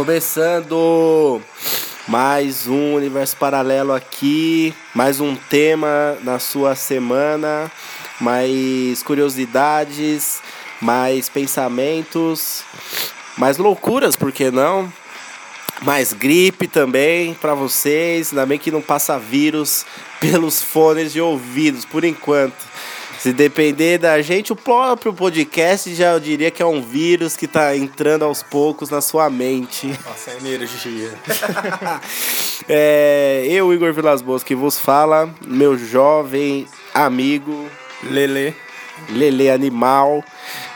Começando mais um universo paralelo aqui, mais um tema na sua semana, mais curiosidades, mais pensamentos, mais loucuras, por que não? Mais gripe também para vocês, ainda bem que não passa vírus pelos fones de ouvidos por enquanto. Se depender da gente, o próprio podcast já eu diria que é um vírus que está entrando aos poucos na sua mente. Passa energia. é, eu, Igor Vilas Boas, que vos fala, meu jovem amigo Lele. Lele Animal.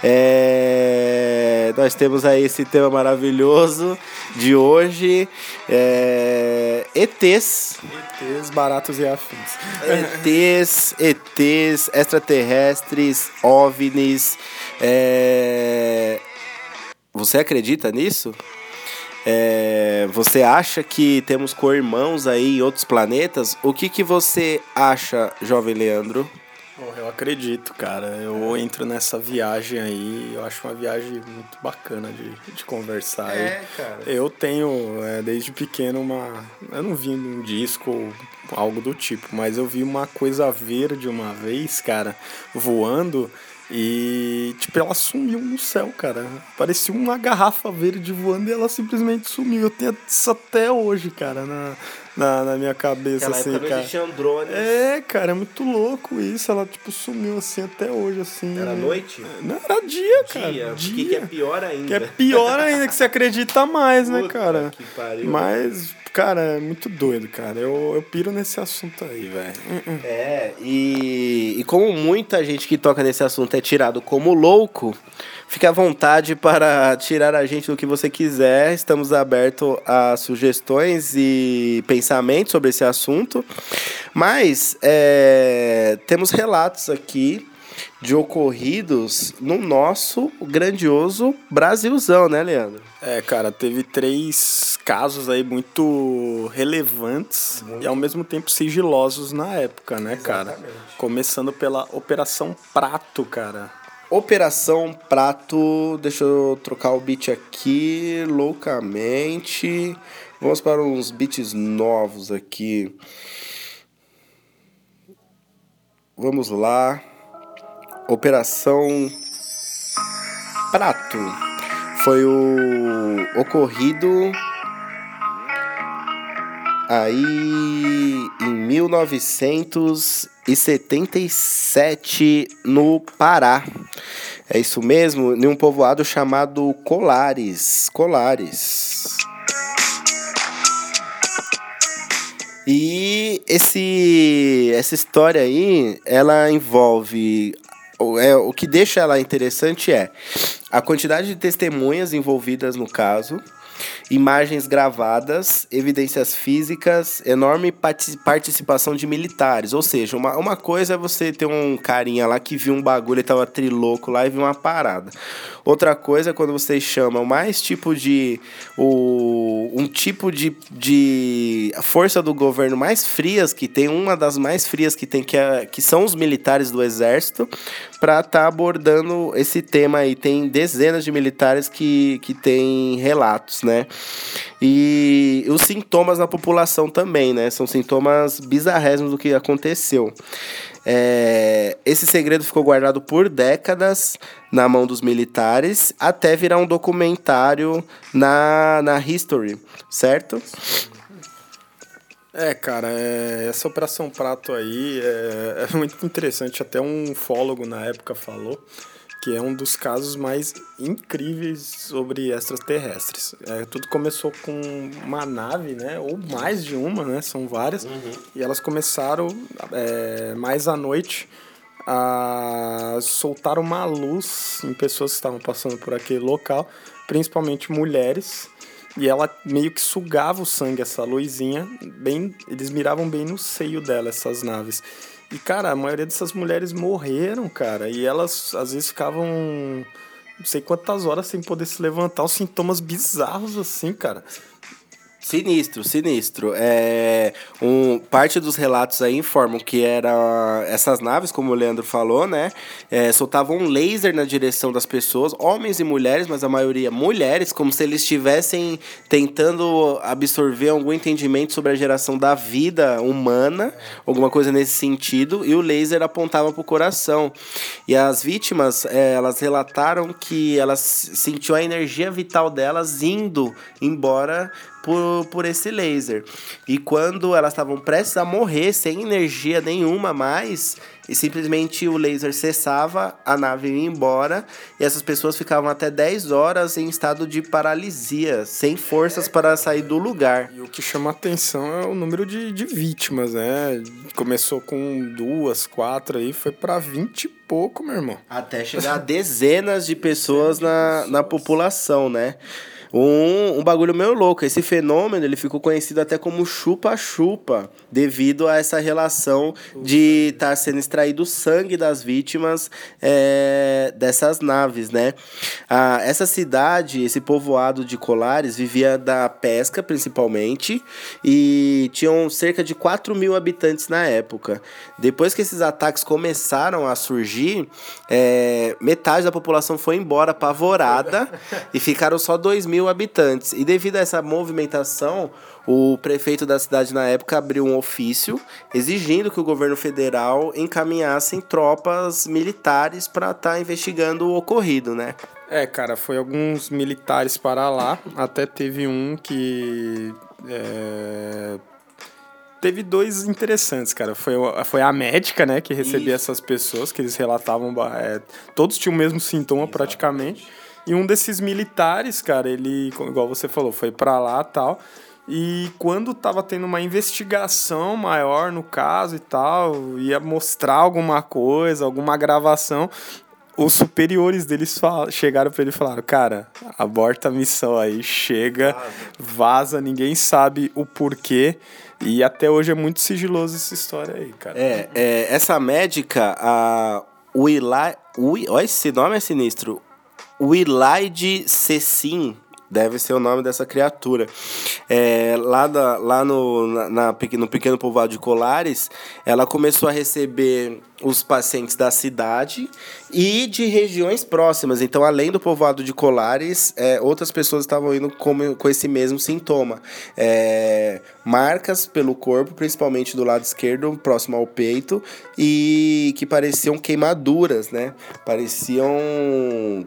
É, nós temos aí esse tema maravilhoso de hoje. É, ETs. ETs, baratos e afins. ETs, ETs, extraterrestres, OVNIs. É, você acredita nisso? É, você acha que temos co-irmãos aí em outros planetas? O que, que você acha, jovem Leandro? Eu acredito, cara. Eu entro nessa viagem aí, eu acho uma viagem muito bacana de, de conversar. É, cara. Eu tenho, é, desde pequeno, uma. Eu não vi um disco ou algo do tipo, mas eu vi uma coisa verde uma vez, cara, voando. E, tipo, ela sumiu no céu, cara. Parecia uma garrafa verde voando e ela simplesmente sumiu. Eu tenho isso até hoje, cara, na, na, na minha cabeça, Aquela assim, época cara. Não drones. É, cara, é muito louco isso. Ela, tipo, sumiu assim até hoje, assim. Era noite? Não, era dia, cara. Dia, dia. que é pior ainda. Que é pior ainda, que você acredita mais, né, Puta cara? Que pariu. Mas, cara, é muito doido, cara. Eu, eu piro nesse assunto aí, velho. É, e, e como muita gente que toca nesse assunto é tirado como louco, fique à vontade para tirar a gente do que você quiser. Estamos abertos a sugestões e pensamentos sobre esse assunto. Mas é, temos relatos aqui de ocorridos no nosso grandioso Brasilzão, né, Leandro? É, cara, teve três casos aí muito relevantes muito. e ao mesmo tempo sigilosos na época, né, Exatamente. cara? Começando pela Operação Prato, cara. Operação Prato, deixa eu trocar o beat aqui loucamente. Vamos para uns beats novos aqui. Vamos lá. Operação Prato foi o ocorrido aí em 1977 no Pará. É isso mesmo, em um povoado chamado Colares. Colares. E esse, essa história aí, ela envolve é, o que deixa ela interessante é a quantidade de testemunhas envolvidas no caso, imagens gravadas, evidências físicas, enorme participação de militares. Ou seja, uma, uma coisa é você ter um carinha lá que viu um bagulho e tava triloco lá e viu uma parada. Outra coisa é quando vocês chamam mais tipo de. O, um tipo de, de força do governo mais frias que tem, uma das mais frias que tem, que, é, que são os militares do exército, para estar tá abordando esse tema aí. Tem dezenas de militares que, que têm relatos, né? E os sintomas na população também, né? São sintomas bizarrésimos do que aconteceu. É, esse segredo ficou guardado por décadas na mão dos militares, até virar um documentário na, na History, certo? É, cara, é, essa Operação Prato aí é, é muito interessante. Até um ufólogo na época falou que é um dos casos mais incríveis sobre extraterrestres. É, tudo começou com uma nave, né? Ou mais de uma, né? São várias. Uhum. E elas começaram é, mais à noite a soltar uma luz em pessoas que estavam passando por aquele local, principalmente mulheres. E ela meio que sugava o sangue, essa luzinha, bem, eles miravam bem no seio dela, essas naves. E, cara, a maioria dessas mulheres morreram, cara. E elas, às vezes, ficavam não sei quantas horas sem poder se levantar. Os sintomas bizarros, assim, cara. Sinistro, sinistro. É, um, parte dos relatos aí informam que era essas naves, como o Leandro falou, né? É, soltavam um laser na direção das pessoas, homens e mulheres, mas a maioria mulheres, como se eles estivessem tentando absorver algum entendimento sobre a geração da vida humana, alguma coisa nesse sentido, e o laser apontava para o coração. E as vítimas, é, elas relataram que elas sentiu a energia vital delas indo embora por, por esse laser. E quando elas estavam prestes a morrer, sem energia nenhuma mais, e simplesmente o laser cessava, a nave ia embora, e essas pessoas ficavam até 10 horas em estado de paralisia, sem forças para sair do lugar. E o que chama atenção é o número de, de vítimas, né? Começou com duas, quatro aí, foi para 20 e pouco, meu irmão. Até chegar a dezenas de pessoas na, na população, né? Um, um bagulho meio louco. Esse fenômeno ele ficou conhecido até como chupa-chupa, devido a essa relação de estar tá sendo extraído o sangue das vítimas é, dessas naves, né? Ah, essa cidade, esse povoado de Colares, vivia da pesca principalmente e tinham cerca de 4 mil habitantes na época. Depois que esses ataques começaram a surgir, é, metade da população foi embora apavorada e ficaram só 2 mil mil habitantes. E devido a essa movimentação, o prefeito da cidade na época abriu um ofício exigindo que o governo federal encaminhasse tropas militares para estar tá investigando o ocorrido, né? É, cara, foi alguns militares para lá. Até teve um que. É... Teve dois interessantes, cara. Foi, foi a médica, né, que recebia Isso. essas pessoas, que eles relatavam. É, todos tinham o mesmo sintoma praticamente. E um desses militares, cara, ele, igual você falou, foi para lá tal. E quando tava tendo uma investigação maior no caso e tal, ia mostrar alguma coisa, alguma gravação, os superiores deles chegaram para ele e falaram: Cara, aborta a missão aí, chega, vaza, ninguém sabe o porquê. E até hoje é muito sigiloso essa história aí, cara. É, é essa médica, a Willa. Olha, esse nome é sinistro. Wilaide Cecim, deve ser o nome dessa criatura. É, lá da, lá no, na, na, no pequeno povoado de Colares, ela começou a receber os pacientes da cidade e de regiões próximas. Então, além do povoado de Colares, é, outras pessoas estavam indo com, com esse mesmo sintoma. É, marcas pelo corpo, principalmente do lado esquerdo, próximo ao peito, e que pareciam queimaduras, né? Pareciam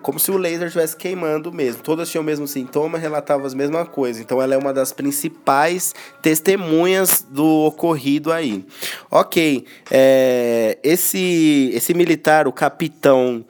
como se o laser estivesse queimando mesmo. Todas tinham o mesmo sintoma, relatavam as mesmas coisas. Então, ela é uma das principais testemunhas do ocorrido aí. Ok, é, esse esse, esse militar, o capitão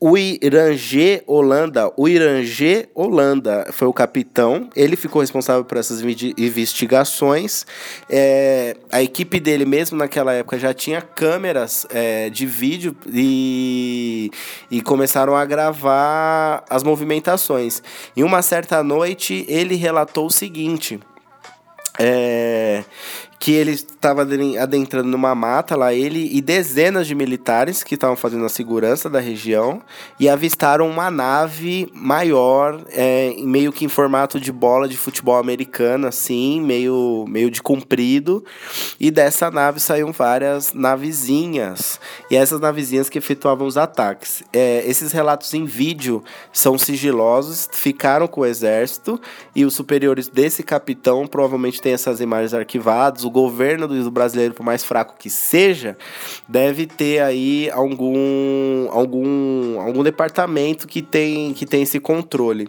o Irangê Holanda, o Irangê Holanda foi o capitão, ele ficou responsável por essas investigações. É, a equipe dele mesmo naquela época já tinha câmeras é, de vídeo e, e começaram a gravar as movimentações. Em uma certa noite, ele relatou o seguinte. É, que ele estava adentrando numa mata lá, ele e dezenas de militares que estavam fazendo a segurança da região e avistaram uma nave maior, é, meio que em formato de bola de futebol americano, assim, meio, meio de comprido, e dessa nave saíram várias navezinhas, e essas navezinhas que efetuavam os ataques. É, esses relatos em vídeo são sigilosos, ficaram com o exército, e os superiores desse capitão provavelmente têm essas imagens arquivadas, o governo do brasileiro, por mais fraco que seja, deve ter aí algum, algum, algum departamento que tem, que tem esse controle.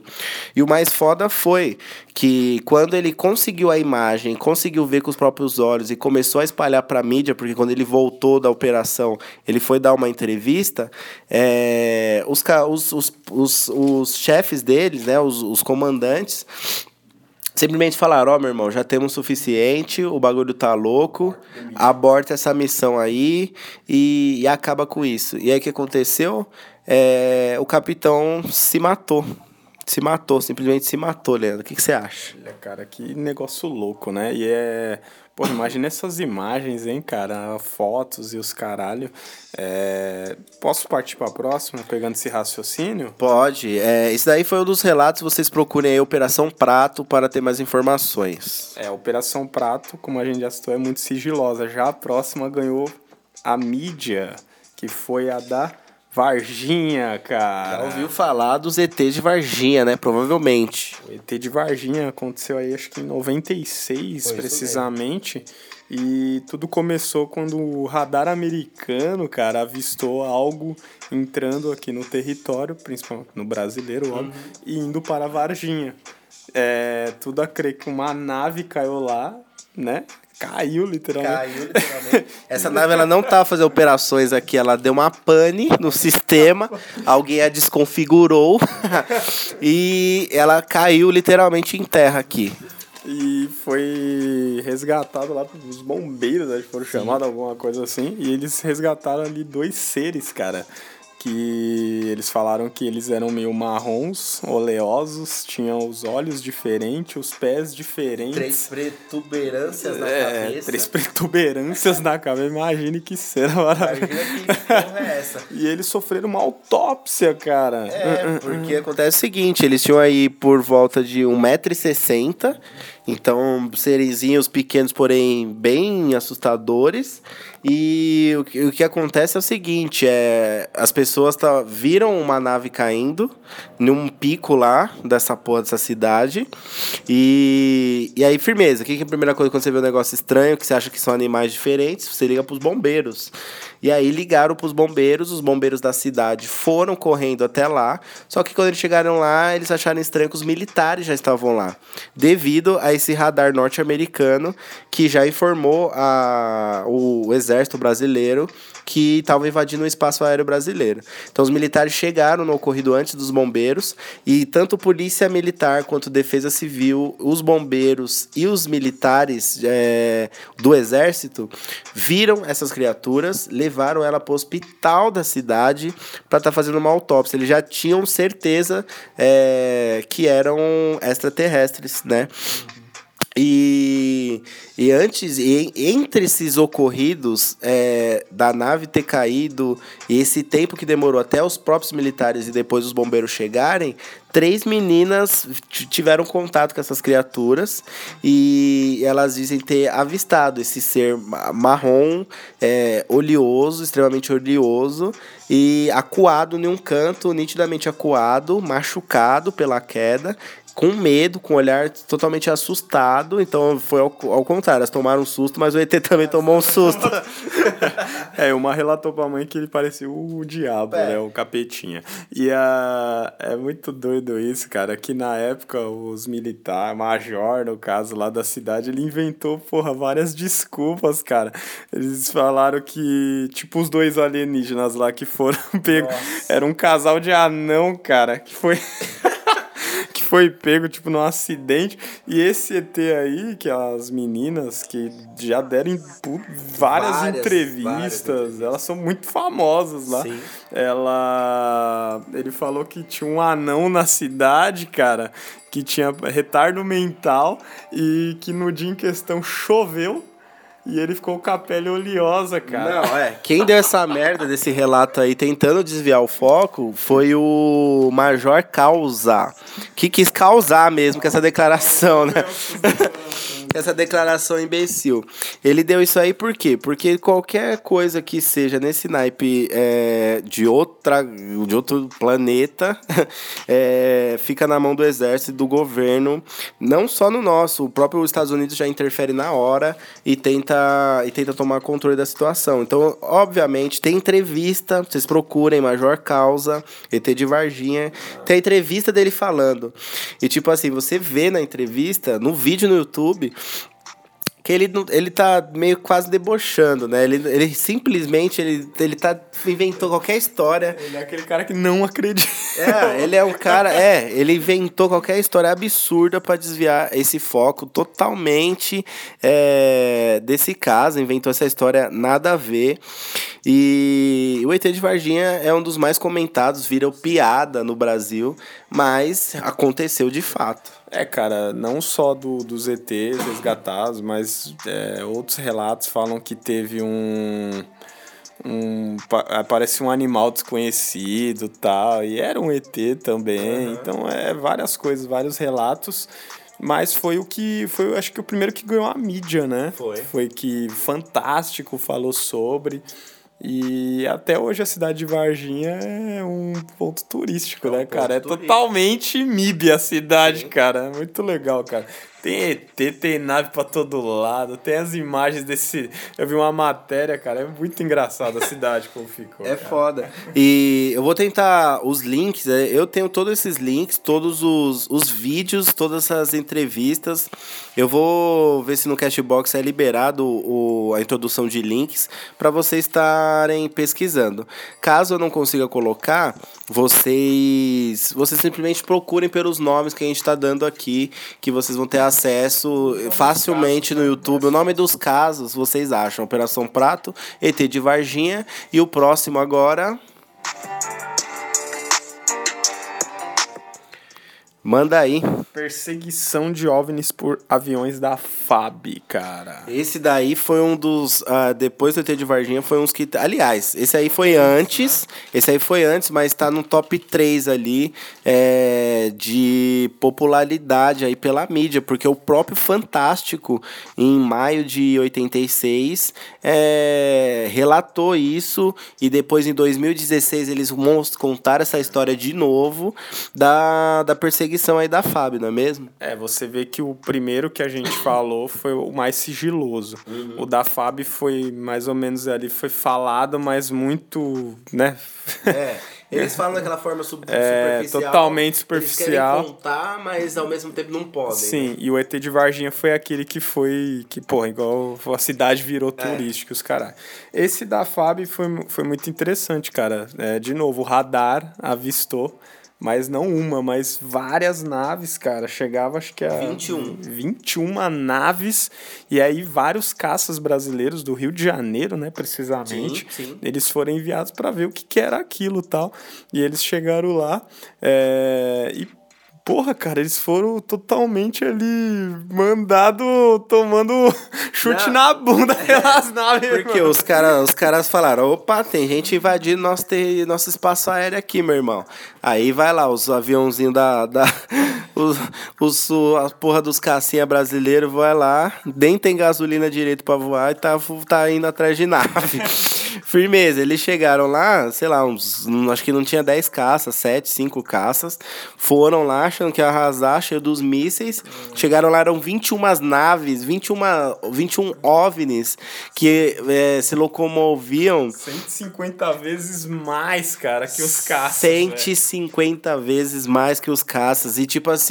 E o mais foda foi que quando ele conseguiu a imagem, conseguiu ver com os próprios olhos e começou a espalhar para a mídia, porque quando ele voltou da operação, ele foi dar uma entrevista, é, os, os, os, os, chefes deles, né, os, os comandantes, simplesmente falaram, ó, oh, meu irmão, já temos o suficiente, o bagulho tá louco, aborta essa missão aí e, e acaba com isso. E aí o que aconteceu? É, o capitão se matou. se matou, simplesmente se matou, Leandro. O que, que você acha? Olha, cara, que negócio louco, né? E é. Pô, imagina essas imagens, hein, cara? Fotos e os caralho. É... Posso partir pra próxima, pegando esse raciocínio? Pode. É, isso daí foi um dos relatos. Vocês procurem aí Operação Prato para ter mais informações. É, a Operação Prato, como a gente já citou, é muito sigilosa. Já a próxima ganhou a mídia, que foi a da Varginha, cara. Já ouviu falar dos ET de Varginha, né? Provavelmente. O ET de Varginha aconteceu aí, acho que em 96, foi precisamente. E tudo começou quando o radar americano, cara, avistou algo entrando aqui no território, principalmente no brasileiro, óbvio, uhum. e indo para Varginha. É, tudo a crer que uma nave caiu lá, né? Caiu, literalmente. Caiu, literalmente. Essa nave ela não estava fazendo operações aqui, ela deu uma pane no sistema, alguém a desconfigurou e ela caiu literalmente em terra aqui. E foi resgatado lá pelos bombeiros, acho que foram chamados, alguma coisa assim. E eles resgataram ali dois seres, cara que eles falaram que eles eram meio marrons, oleosos, tinham os olhos diferentes, os pés diferentes. Três protuberâncias na é, cabeça. Três protuberâncias na cabeça. Imagine que cena maravilhosa. Imagina que porra é essa. e eles sofreram uma autópsia, cara. É, porque acontece o seguinte, eles tinham aí por volta de 1,60m, então serizinhos pequenos, porém bem assustadores. E o que, o que acontece é o seguinte, é, as pessoas tá, viram uma nave caindo num pico lá dessa porra dessa cidade. E, e aí, firmeza. O que, que é a primeira coisa quando você vê um negócio estranho, que você acha que são animais diferentes? Você liga pros bombeiros. E aí ligaram pros bombeiros, os bombeiros da cidade foram correndo até lá. Só que quando eles chegaram lá, eles acharam estranho que os militares já estavam lá. Devido a esse radar norte-americano que já informou a, o exército brasileiro que estavam invadindo o espaço aéreo brasileiro. Então os militares chegaram no ocorrido antes dos bombeiros e tanto polícia militar quanto defesa civil, os bombeiros e os militares é, do exército viram essas criaturas, levaram ela para o hospital da cidade para estar tá fazendo uma autópsia. Eles já tinham certeza é, que eram extraterrestres, né? E, e antes, e, entre esses ocorridos é, da nave ter caído e esse tempo que demorou até os próprios militares e depois os bombeiros chegarem, três meninas tiveram contato com essas criaturas e elas dizem ter avistado esse ser marrom, é, oleoso, extremamente oleoso e acuado em um canto, nitidamente acuado, machucado pela queda com medo, com um olhar totalmente assustado. Então foi ao, ao contrário, elas tomaram um susto, mas o ET também tomou um susto. é, uma relatou pra mãe que ele parecia o diabo, é. né? O capetinha. E a, é muito doido isso, cara, que na época os militares, major, no caso lá da cidade, ele inventou, porra, várias desculpas, cara. Eles falaram que, tipo, os dois alienígenas lá que foram pegos, era um casal de anão, cara, que foi foi pego, tipo, num acidente. E esse ET aí, que as meninas que já deram várias, várias entrevistas, várias elas são muito famosas lá. Sim. Ela. Ele falou que tinha um anão na cidade, cara, que tinha retardo mental e que no dia em questão choveu e ele ficou com a pele oleosa, cara. Não, é. Quem deu essa merda desse relato aí, tentando desviar o foco, foi o Major Causa. Que quis causar mesmo com essa declaração, né? Essa declaração imbecil. Ele deu isso aí por quê? Porque qualquer coisa que seja nesse naipe é, de, outra, de outro planeta é, fica na mão do exército e do governo, não só no nosso, o próprio Estados Unidos já interfere na hora e tenta, e tenta tomar controle da situação. Então, obviamente, tem entrevista, vocês procurem Major Causa, ET de Varginha, tem a entrevista dele falando. E tipo assim, você vê na entrevista, no vídeo no YouTube, que ele, ele tá meio quase debochando, né? Ele, ele simplesmente ele, ele tá inventou qualquer história. Ele é aquele cara que não acredita. É, ele é um cara, é, ele inventou qualquer história absurda para desviar esse foco totalmente é, desse caso, inventou essa história nada a ver. E o ET de Varginha é um dos mais comentados, virou piada no Brasil, mas aconteceu de fato. É, cara, não só do, dos ETs resgatados, mas é, outros relatos falam que teve um. Um, parece um animal desconhecido tal, e era um ET também. Uhum. Então, é várias coisas, vários relatos. Mas foi o que. Foi, acho que o primeiro que ganhou a mídia, né? Foi. Foi que Fantástico falou sobre. E até hoje a cidade de Varginha é um ponto turístico, é um né, cara? É totalmente MIB a cidade, Sim. cara. É muito legal, cara. Tem ET, tem nave pra todo lado, tem as imagens desse. Eu vi uma matéria, cara, é muito engraçado a cidade como ficou. É cara. foda. E eu vou tentar os links, é, eu tenho todos esses links, todos os, os vídeos, todas essas entrevistas. Eu vou ver se no Cashbox é liberado o, a introdução de links para vocês estarem pesquisando. Caso eu não consiga colocar, vocês, vocês simplesmente procurem pelos nomes que a gente está dando aqui, que vocês vão ter acesso acesso facilmente no YouTube. O nome dos casos vocês acham: Operação Prato, ET de Varginha e o próximo agora. Manda aí. Perseguição de OVNIs por aviões da FAB, cara. Esse daí foi um dos. Uh, depois do ET de Varginha, foi uns que. Aliás, esse aí foi antes. Esse aí foi antes, mas tá no top 3 ali é, de popularidade aí pela mídia, porque o próprio Fantástico, em maio de 86, é, relatou isso. E depois, em 2016, eles contaram essa história de novo da, da perseguição perseguição aí da FAB, não é mesmo? É, você vê que o primeiro que a gente falou foi o mais sigiloso. Uhum. O da FAB foi mais ou menos ali, foi falado, mas muito, né? É. Eles falam daquela forma sub é, superficial. Totalmente superficial. Eles querem contar, mas ao mesmo tempo não podem. Sim, né? e o ET de Varginha foi aquele que foi. Que, porra, igual a cidade virou é. turística, os caras. Esse da FAB foi, foi muito interessante, cara. É, de novo, o radar avistou mas não uma, mas várias naves, cara. Chegava, acho que a. 21. 21 naves. E aí, vários caças brasileiros do Rio de Janeiro, né, precisamente. Sim, sim. Eles foram enviados para ver o que, que era aquilo tal. E eles chegaram lá. É, e Porra, cara, eles foram totalmente ali mandado tomando chute Não. na bunda pelas naves. Porque os caras os caras falaram: opa, tem gente invadindo nosso, ter, nosso espaço aéreo aqui, meu irmão. Aí vai lá, os aviãozinhos da. da os, os, a porra dos cacinha brasileiros vai lá, nem tem gasolina direito pra voar e tá, tá indo atrás de nave. Firmeza, eles chegaram lá, sei lá, uns. Acho que não tinha 10 caças, 7, 5 caças. Foram lá achando que ia arrasar, cheio dos mísseis. Chegaram lá, eram 21 naves, 21, 21 OVNIs que é, se locomoviam. 150 vezes mais, cara, que os caças. 150 véio. vezes mais que os caças. E tipo assim,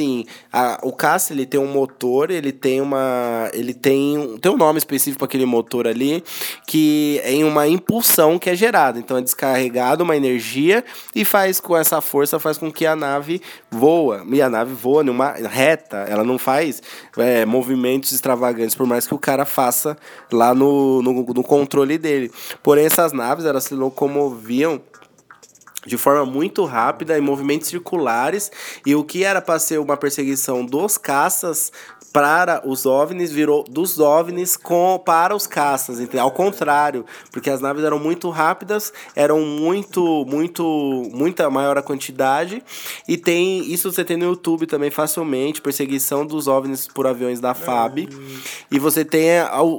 a, o caça ele tem um motor, ele tem uma. Ele tem, tem um nome específico para aquele motor ali, que é uma impulsão que é gerada. Então é descarregada uma energia e faz com essa força faz com que a nave voa. E a nave voa numa reta, ela não faz é, movimentos extravagantes, por mais que o cara faça lá no, no, no controle dele. Porém, essas naves elas se locomoviam de forma muito rápida em movimentos circulares e o que era para ser uma perseguição dos caças para os OVNIs virou dos OVNIs com, para os caças, entendeu? ao contrário, porque as naves eram muito rápidas, eram muito, muito, muita maior a quantidade, e tem, isso você tem no YouTube também facilmente, perseguição dos OVNIs por aviões da FAB, e você tem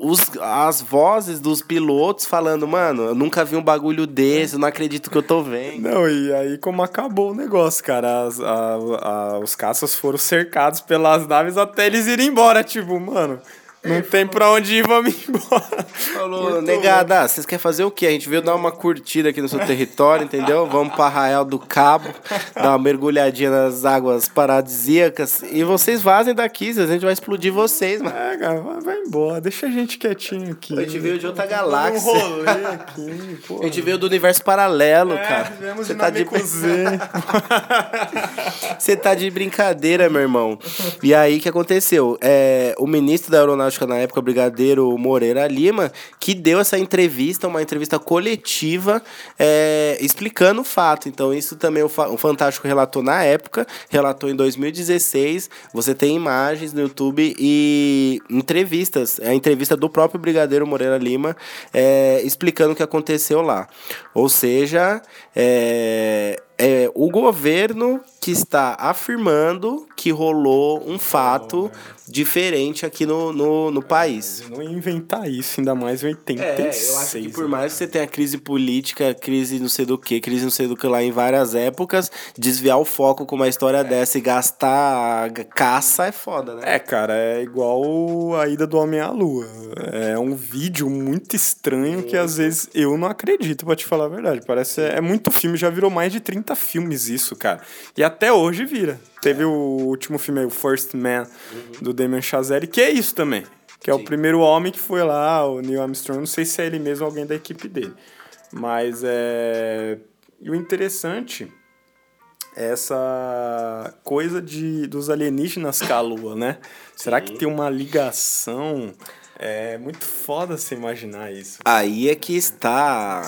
os, as vozes dos pilotos falando, mano, eu nunca vi um bagulho desse, eu não acredito que eu tô vendo. Não, e aí como acabou o negócio, cara, as, a, a, os caças foram cercados pelas naves até eles irem embora, tipo, mano. Não tem pra onde ir, vamos embora. Falou, negada, vocês querem fazer o quê? A gente veio dar uma curtida aqui no seu território, entendeu? Vamos pra Arraial do Cabo, dar uma mergulhadinha nas águas paradisíacas. E vocês vazem daqui, a gente vai explodir vocês, mano. É, cara, vai embora, deixa a gente quietinho aqui. A gente veio de outra galáxia. Um rolê aqui, pô. A gente veio do universo paralelo, é, cara. Você tá de Você tá de brincadeira, meu irmão. E aí, o que aconteceu? É, o ministro da Aeronáutica Aeronáutica na época, Brigadeiro Moreira Lima, que deu essa entrevista, uma entrevista coletiva, é, explicando o fato. Então, isso também o, o Fantástico relatou na época, relatou em 2016. Você tem imagens no YouTube e entrevistas. A entrevista do próprio Brigadeiro Moreira Lima é, explicando o que aconteceu lá. Ou seja, é, é o governo que está afirmando que rolou um fato diferente aqui no, no, no país. não inventar isso, ainda mais em 86. É, eu acho que por mais que você tenha crise política, crise não sei do que, crise não sei do que lá em várias épocas, desviar o foco com uma história é. dessa e gastar caça é foda, né? É, cara, é igual a ida do Homem à Lua. É um vídeo muito estranho que às vezes eu não acredito, pra te falar a verdade. Parece é muito filme, já virou mais de 30 filmes isso, cara. E até hoje vira. Teve é. o último filme aí, o First Man, uhum. do Damien Chazelle, que é isso também. Que é Sim. o primeiro homem que foi lá, o Neil Armstrong. Não sei se é ele mesmo ou alguém da equipe dele. Mas é. E o interessante é essa coisa de, dos alienígenas com a Lua, né? Será que tem uma ligação? É muito foda você imaginar isso. Aí é que está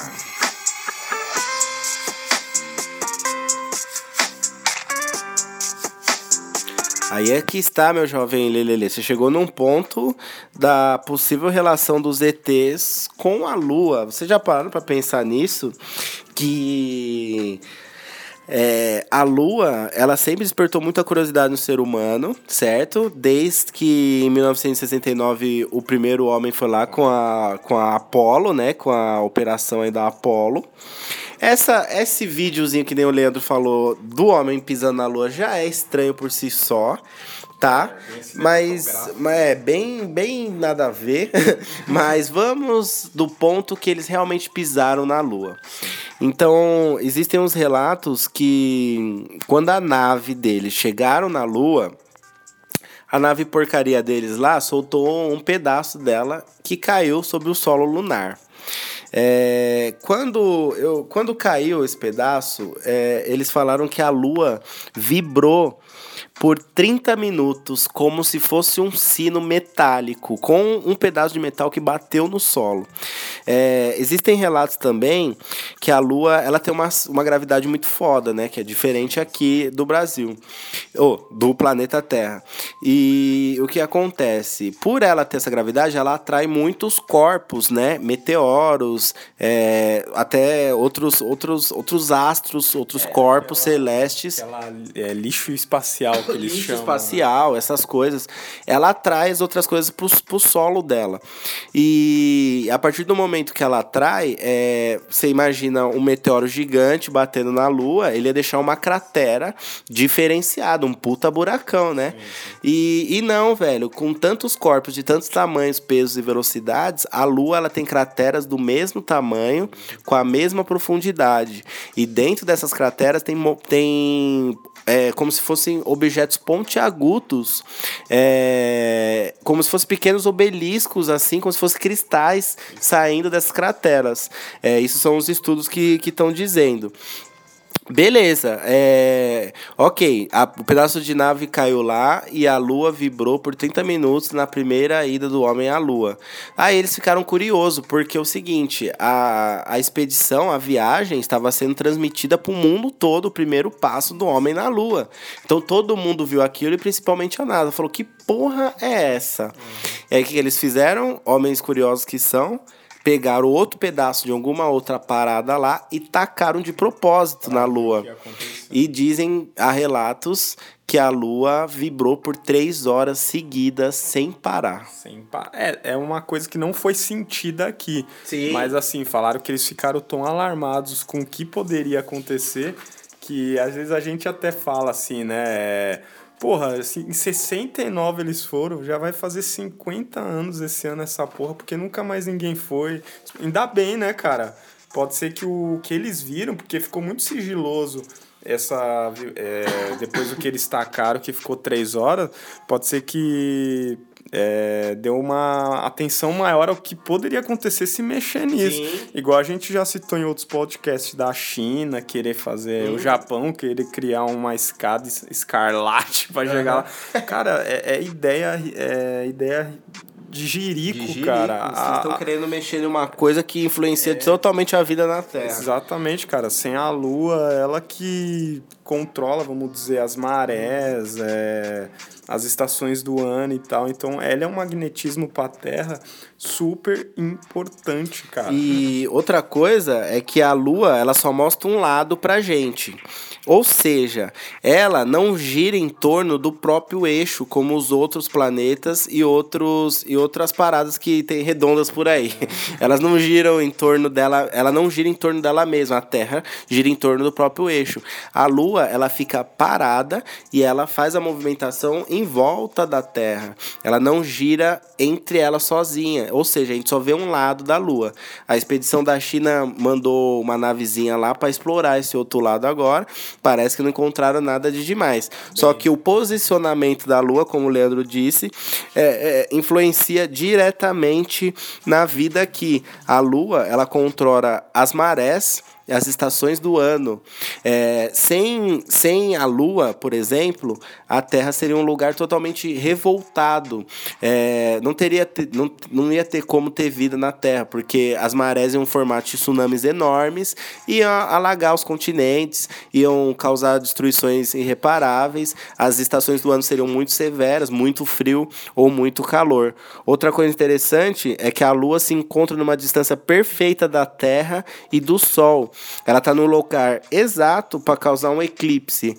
Aí é que está, meu jovem Lelele. Você chegou num ponto da possível relação dos ETs com a Lua. Você já parou para pensar nisso? Que é, a Lua, ela sempre despertou muita curiosidade no ser humano, certo? Desde que em 1969 o primeiro homem foi lá com a, com a Apollo, né? Com a operação aí da Apollo. Essa, esse videozinho que nem o Leandro falou do homem pisando na lua já é estranho por si só, tá? É, mas, mas é bem, bem nada a ver. mas vamos do ponto que eles realmente pisaram na lua. Então, existem uns relatos que quando a nave deles chegaram na lua, a nave porcaria deles lá soltou um pedaço dela que caiu sobre o solo lunar. É, quando, eu, quando caiu esse pedaço, é, eles falaram que a lua vibrou por 30 minutos, como se fosse um sino metálico, com um pedaço de metal que bateu no solo. É, existem relatos também que a Lua ela tem uma, uma gravidade muito foda, né? Que é diferente aqui do Brasil, ou do planeta Terra. E o que acontece? Por ela ter essa gravidade, ela atrai muitos corpos, né? Meteoros, é, até outros, outros, outros astros, outros é, corpos aquela, celestes. Aquela, é, lixo espacial eles lixo chamam. espacial, essas coisas, ela traz outras coisas pro, pro solo dela. E a partir do momento que ela atrai, é, você imagina um meteoro gigante batendo na Lua, ele ia deixar uma cratera diferenciada, um puta buracão, né? E, e não, velho, com tantos corpos de tantos tamanhos, pesos e velocidades, a Lua ela tem crateras do mesmo tamanho, com a mesma profundidade. E dentro dessas crateras tem, tem é, como se fossem objetos pontiagudos, é, como se fossem pequenos obeliscos, assim, como se fossem cristais saindo dessas crateras. É, isso são os estudos que estão dizendo. Beleza, é. Ok, a, o pedaço de nave caiu lá e a lua vibrou por 30 minutos na primeira ida do homem à lua. Aí eles ficaram curiosos, porque é o seguinte: a, a expedição, a viagem, estava sendo transmitida para o mundo todo o primeiro passo do homem na lua. Então todo mundo viu aquilo e principalmente a NASA. Falou: que porra é essa? Uhum. E aí o que eles fizeram? Homens curiosos que são pegaram outro pedaço de alguma outra parada lá e tacaram de propósito ah, na Lua. E dizem, há relatos que a Lua vibrou por três horas seguidas sem parar. Sem parar. É, é uma coisa que não foi sentida aqui. Sim. Mas assim, falaram que eles ficaram tão alarmados com o que poderia acontecer que às vezes a gente até fala assim, né? É Porra, assim, em 69 eles foram, já vai fazer 50 anos esse ano essa porra, porque nunca mais ninguém foi. Ainda bem, né, cara? Pode ser que o que eles viram, porque ficou muito sigiloso essa é, depois do que eles tacaram, que ficou três horas, pode ser que é, deu uma atenção maior ao que poderia acontecer se mexer nisso. Sim. Igual a gente já citou em outros podcasts da China, querer fazer, o Japão querer criar uma escada escarlate para uhum. chegar lá. Cara, é, é ideia, é ideia de jirico, De jirico, cara. Vocês estão querendo mexer em uma coisa que influencia totalmente a vida na Terra. Exatamente, cara. Sem a Lua, ela que controla, vamos dizer, as marés, é, as estações do ano e tal. Então, ela é um magnetismo para a Terra super importante, cara. E outra coisa é que a Lua, ela só mostra um lado pra gente. Ou seja, ela não gira em torno do próprio eixo, como os outros planetas e, outros, e outras paradas que tem redondas por aí. Elas não giram em torno dela, ela não gira em torno dela mesma. A Terra gira em torno do próprio eixo. A Lua, ela fica parada e ela faz a movimentação em volta da Terra. Ela não gira entre elas sozinha. Ou seja, a gente só vê um lado da Lua. A expedição da China mandou uma navezinha lá para explorar esse outro lado agora. Parece que não encontraram nada de demais. Só que o posicionamento da Lua, como o Leandro disse, é, é, influencia diretamente na vida aqui. A Lua, ela controla as marés as estações do ano. É, sem, sem a Lua, por exemplo, a Terra seria um lugar totalmente revoltado. É, não, teria te- não, não ia ter como ter vida na Terra, porque as marés iam formar tsunamis enormes, iam alagar os continentes, iam causar destruições irreparáveis, as estações do ano seriam muito severas, muito frio ou muito calor. Outra coisa interessante é que a Lua se encontra numa distância perfeita da Terra e do Sol. Ela está no lugar exato para causar um eclipse.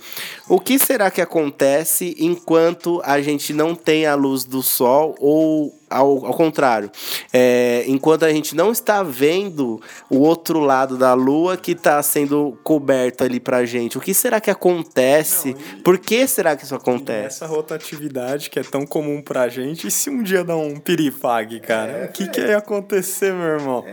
O que será que acontece enquanto a gente não tem a luz do Sol ou ao, ao contrário, é, enquanto a gente não está vendo o outro lado da Lua que está sendo coberto ali pra gente, o que será que acontece? Por que será que isso acontece? Essa rotatividade que é tão comum pra gente, e se um dia dar um piripague, cara? o que, que ia acontecer, meu irmão?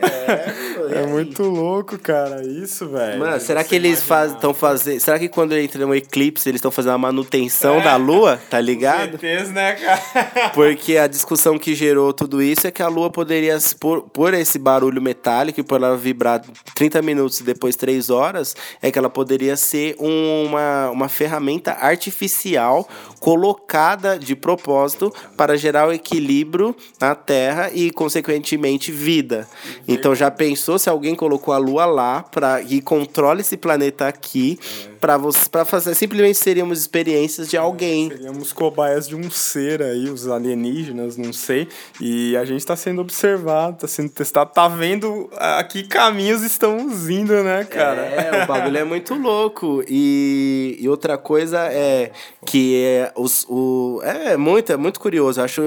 É, muito louco, cara, isso, velho. Mano, será que eles estão fazendo. Será que quando entra um eclipse eles estão fazendo a manutenção da Lua? Tá ligado? ETs, né, cara? Porque a discussão que gerou tudo isso é que a Lua poderia, por, por esse barulho metálico por ela vibrar 30 minutos e depois 3 horas, é que ela poderia ser uma, uma ferramenta artificial colocada de propósito para gerar o equilíbrio na Terra e, consequentemente, vida. Então já pensou se alguém colocou a Lua lá para e controla esse planeta aqui para você para fazer simplesmente seríamos experiências de alguém. Seríamos cobaias de um ser aí, os alienígenas, não sei. E a gente tá sendo observado, tá sendo testado, tá vendo a que caminhos estamos indo, né, cara? É, o bagulho é muito louco. E, e outra coisa é que é, os, o, é muito, é muito curioso. Eu acho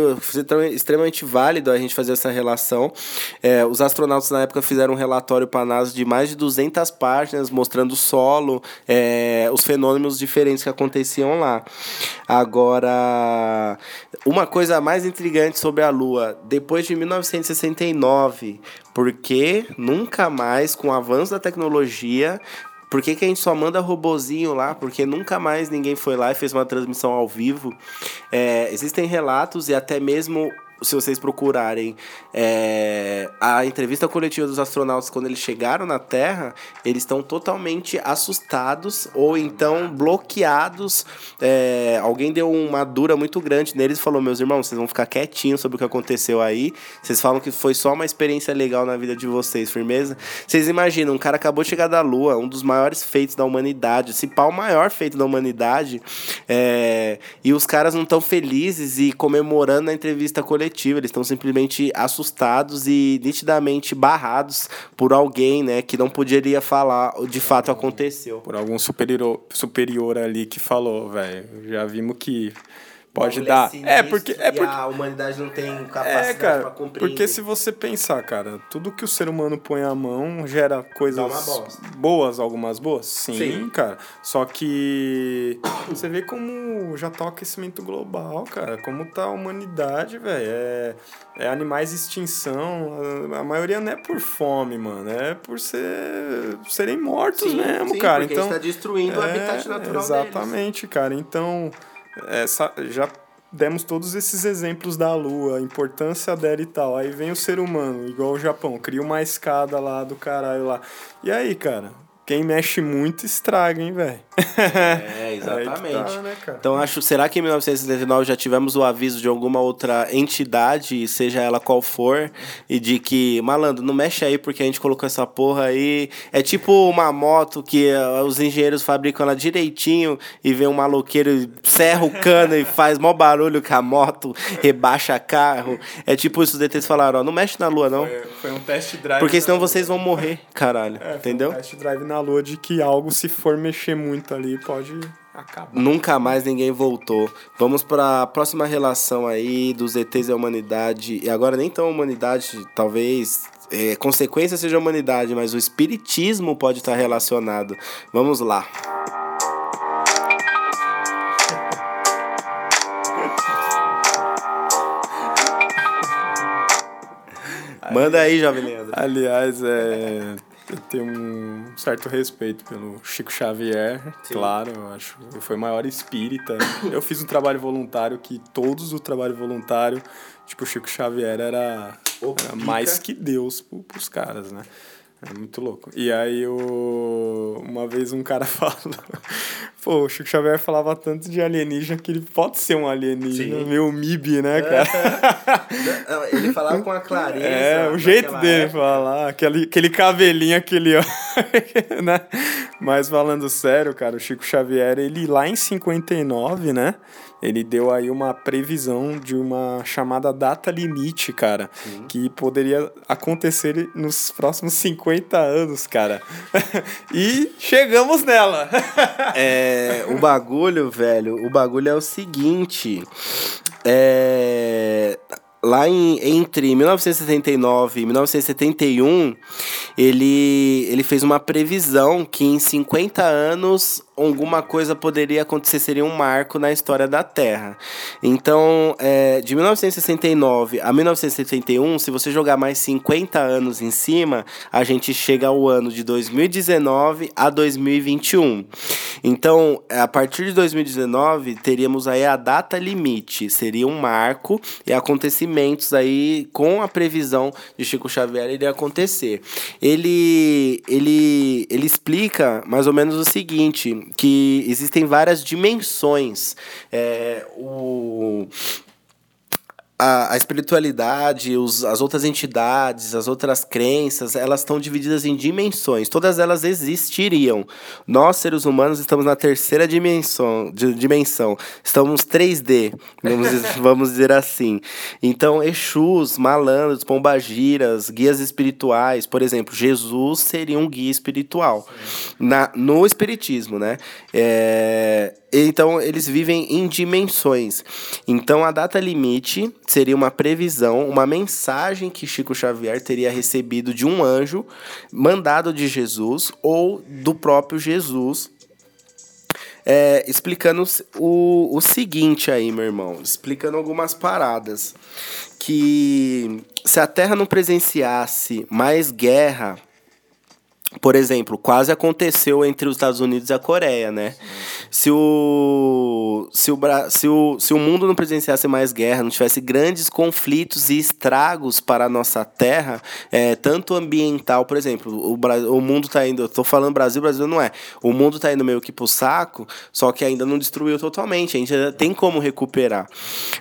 extremamente- válido a gente fazer essa relação. É, os astronautas na época fizeram um relatório para a NASA de mais de 200 páginas mostrando o solo, é, os fenômenos diferentes que aconteciam lá. Agora, uma coisa mais intrigante sobre a Lua, depois de 1969, porque nunca mais, com o avanço da tecnologia, por que, que a gente só manda robozinho lá? Porque nunca mais ninguém foi lá e fez uma transmissão ao vivo. É, existem relatos e até mesmo se vocês procurarem é, a entrevista coletiva dos astronautas quando eles chegaram na Terra, eles estão totalmente assustados ou então bloqueados. É, alguém deu uma dura muito grande neles e falou: Meus irmãos, vocês vão ficar quietinhos sobre o que aconteceu aí. Vocês falam que foi só uma experiência legal na vida de vocês, firmeza? Vocês imaginam, um cara acabou de chegar da Lua, um dos maiores feitos da humanidade, se pá, o maior feito da humanidade, é, e os caras não estão felizes e comemorando na entrevista coletiva, eles estão simplesmente assustados e nitidamente barrados por alguém, né, que não poderia falar o de fato aconteceu. Por algum superior, superior ali que falou, velho. Já vimos que pode O dar. É, porque. É porque a humanidade não tem É, capacidade cara, pra compreender. porque se você pensar, cara, tudo que o ser humano põe à mão gera coisas boas, algumas boas? Sim, Sim. cara. Só que você vê como já tá o aquecimento global, cara. Como tá a humanidade, velho. É, é animais extinção. A, a maioria não é por fome, mano. É por ser, serem mortos Sim, mesmo, sim, cara. Então, a gente tá destruindo o é, habitat natural deles. Exatamente, cara. Então, essa, já demos todos esses exemplos da Lua, a importância dela e tal. Aí vem o ser humano, igual o Japão, cria uma escada lá do caralho lá. E aí, cara? Quem mexe muito estraga, hein, velho? É, exatamente. Tá, né, então acho, será que em 1979 já tivemos o aviso de alguma outra entidade, seja ela qual for, e de que, malandro, não mexe aí porque a gente colocou essa porra aí. É tipo uma moto que uh, os engenheiros fabricam ela direitinho e vem um maloqueiro, serra o cano e faz mó barulho com a moto, rebaixa carro. É tipo isso, os DTs falaram, ó, não mexe na lua não. Foi, foi um test drive. Porque senão vocês vão morrer, caralho. É, entendeu? Um test drive na lua de que algo, se for mexer muito ali, pode acabar. Nunca mais ninguém voltou. Vamos para a próxima relação aí dos ETs e a humanidade. E agora nem tão a humanidade, talvez é, consequência seja a humanidade, mas o espiritismo pode estar relacionado. Vamos lá. Manda aí, Jovem Leandro. Aliás, é, tenho um certo respeito pelo Chico Xavier, Sim. claro, eu acho. Ele foi o maior espírita. Eu fiz um trabalho voluntário que todos o trabalho voluntário, tipo, o Chico Xavier era, era mais que Deus pros caras, né? É muito louco. E aí, o... uma vez um cara falou. Pô, o Chico Xavier falava tanto de alienígena que ele pode ser um alienígena, Sim. meio MIB, né, cara? É. ele falava com a clareza. É, o jeito dele época. falar, aquele, aquele cabelinho, aquele. né? Mas falando sério, cara, o Chico Xavier, ele lá em 59, né? Ele deu aí uma previsão de uma chamada data limite, cara, Sim. que poderia acontecer nos próximos 50 anos, cara. e chegamos nela. é, o bagulho, velho, o bagulho é o seguinte, é lá em, entre 1979 e 1971, ele, ele fez uma previsão que em 50 anos alguma coisa poderia acontecer, seria um marco na história da Terra. Então, é, de 1969 a 1971, se você jogar mais 50 anos em cima, a gente chega ao ano de 2019 a 2021. Então, a partir de 2019, teríamos aí a data limite, seria um marco e acontecimentos aí com a previsão de Chico Xavier iria acontecer. Ele, ele, ele explica mais ou menos o seguinte, que existem várias dimensões. É, o a, a espiritualidade, os, as outras entidades, as outras crenças, elas estão divididas em dimensões. Todas elas existiriam. Nós, seres humanos, estamos na terceira dimensão. dimensão. Estamos 3D, vamos, vamos dizer assim. Então, Exus, malandros, pombagiras, guias espirituais, por exemplo, Jesus seria um guia espiritual. Na, no espiritismo, né? É, então, eles vivem em dimensões. Então, a data limite seria uma previsão, uma mensagem que Chico Xavier teria recebido de um anjo, mandado de Jesus ou do próprio Jesus. É, explicando o, o seguinte aí, meu irmão, explicando algumas paradas. Que se a Terra não presenciasse mais guerra, por exemplo, quase aconteceu entre os Estados Unidos e a Coreia, né? Se o, se, o, se, o, se o mundo não presenciasse mais guerra, não tivesse grandes conflitos e estragos para a nossa terra, é, tanto ambiental, por exemplo, o, o mundo está indo, eu estou falando Brasil, Brasil não é. O mundo está indo meio que pro saco, só que ainda não destruiu totalmente, a gente ainda tem como recuperar.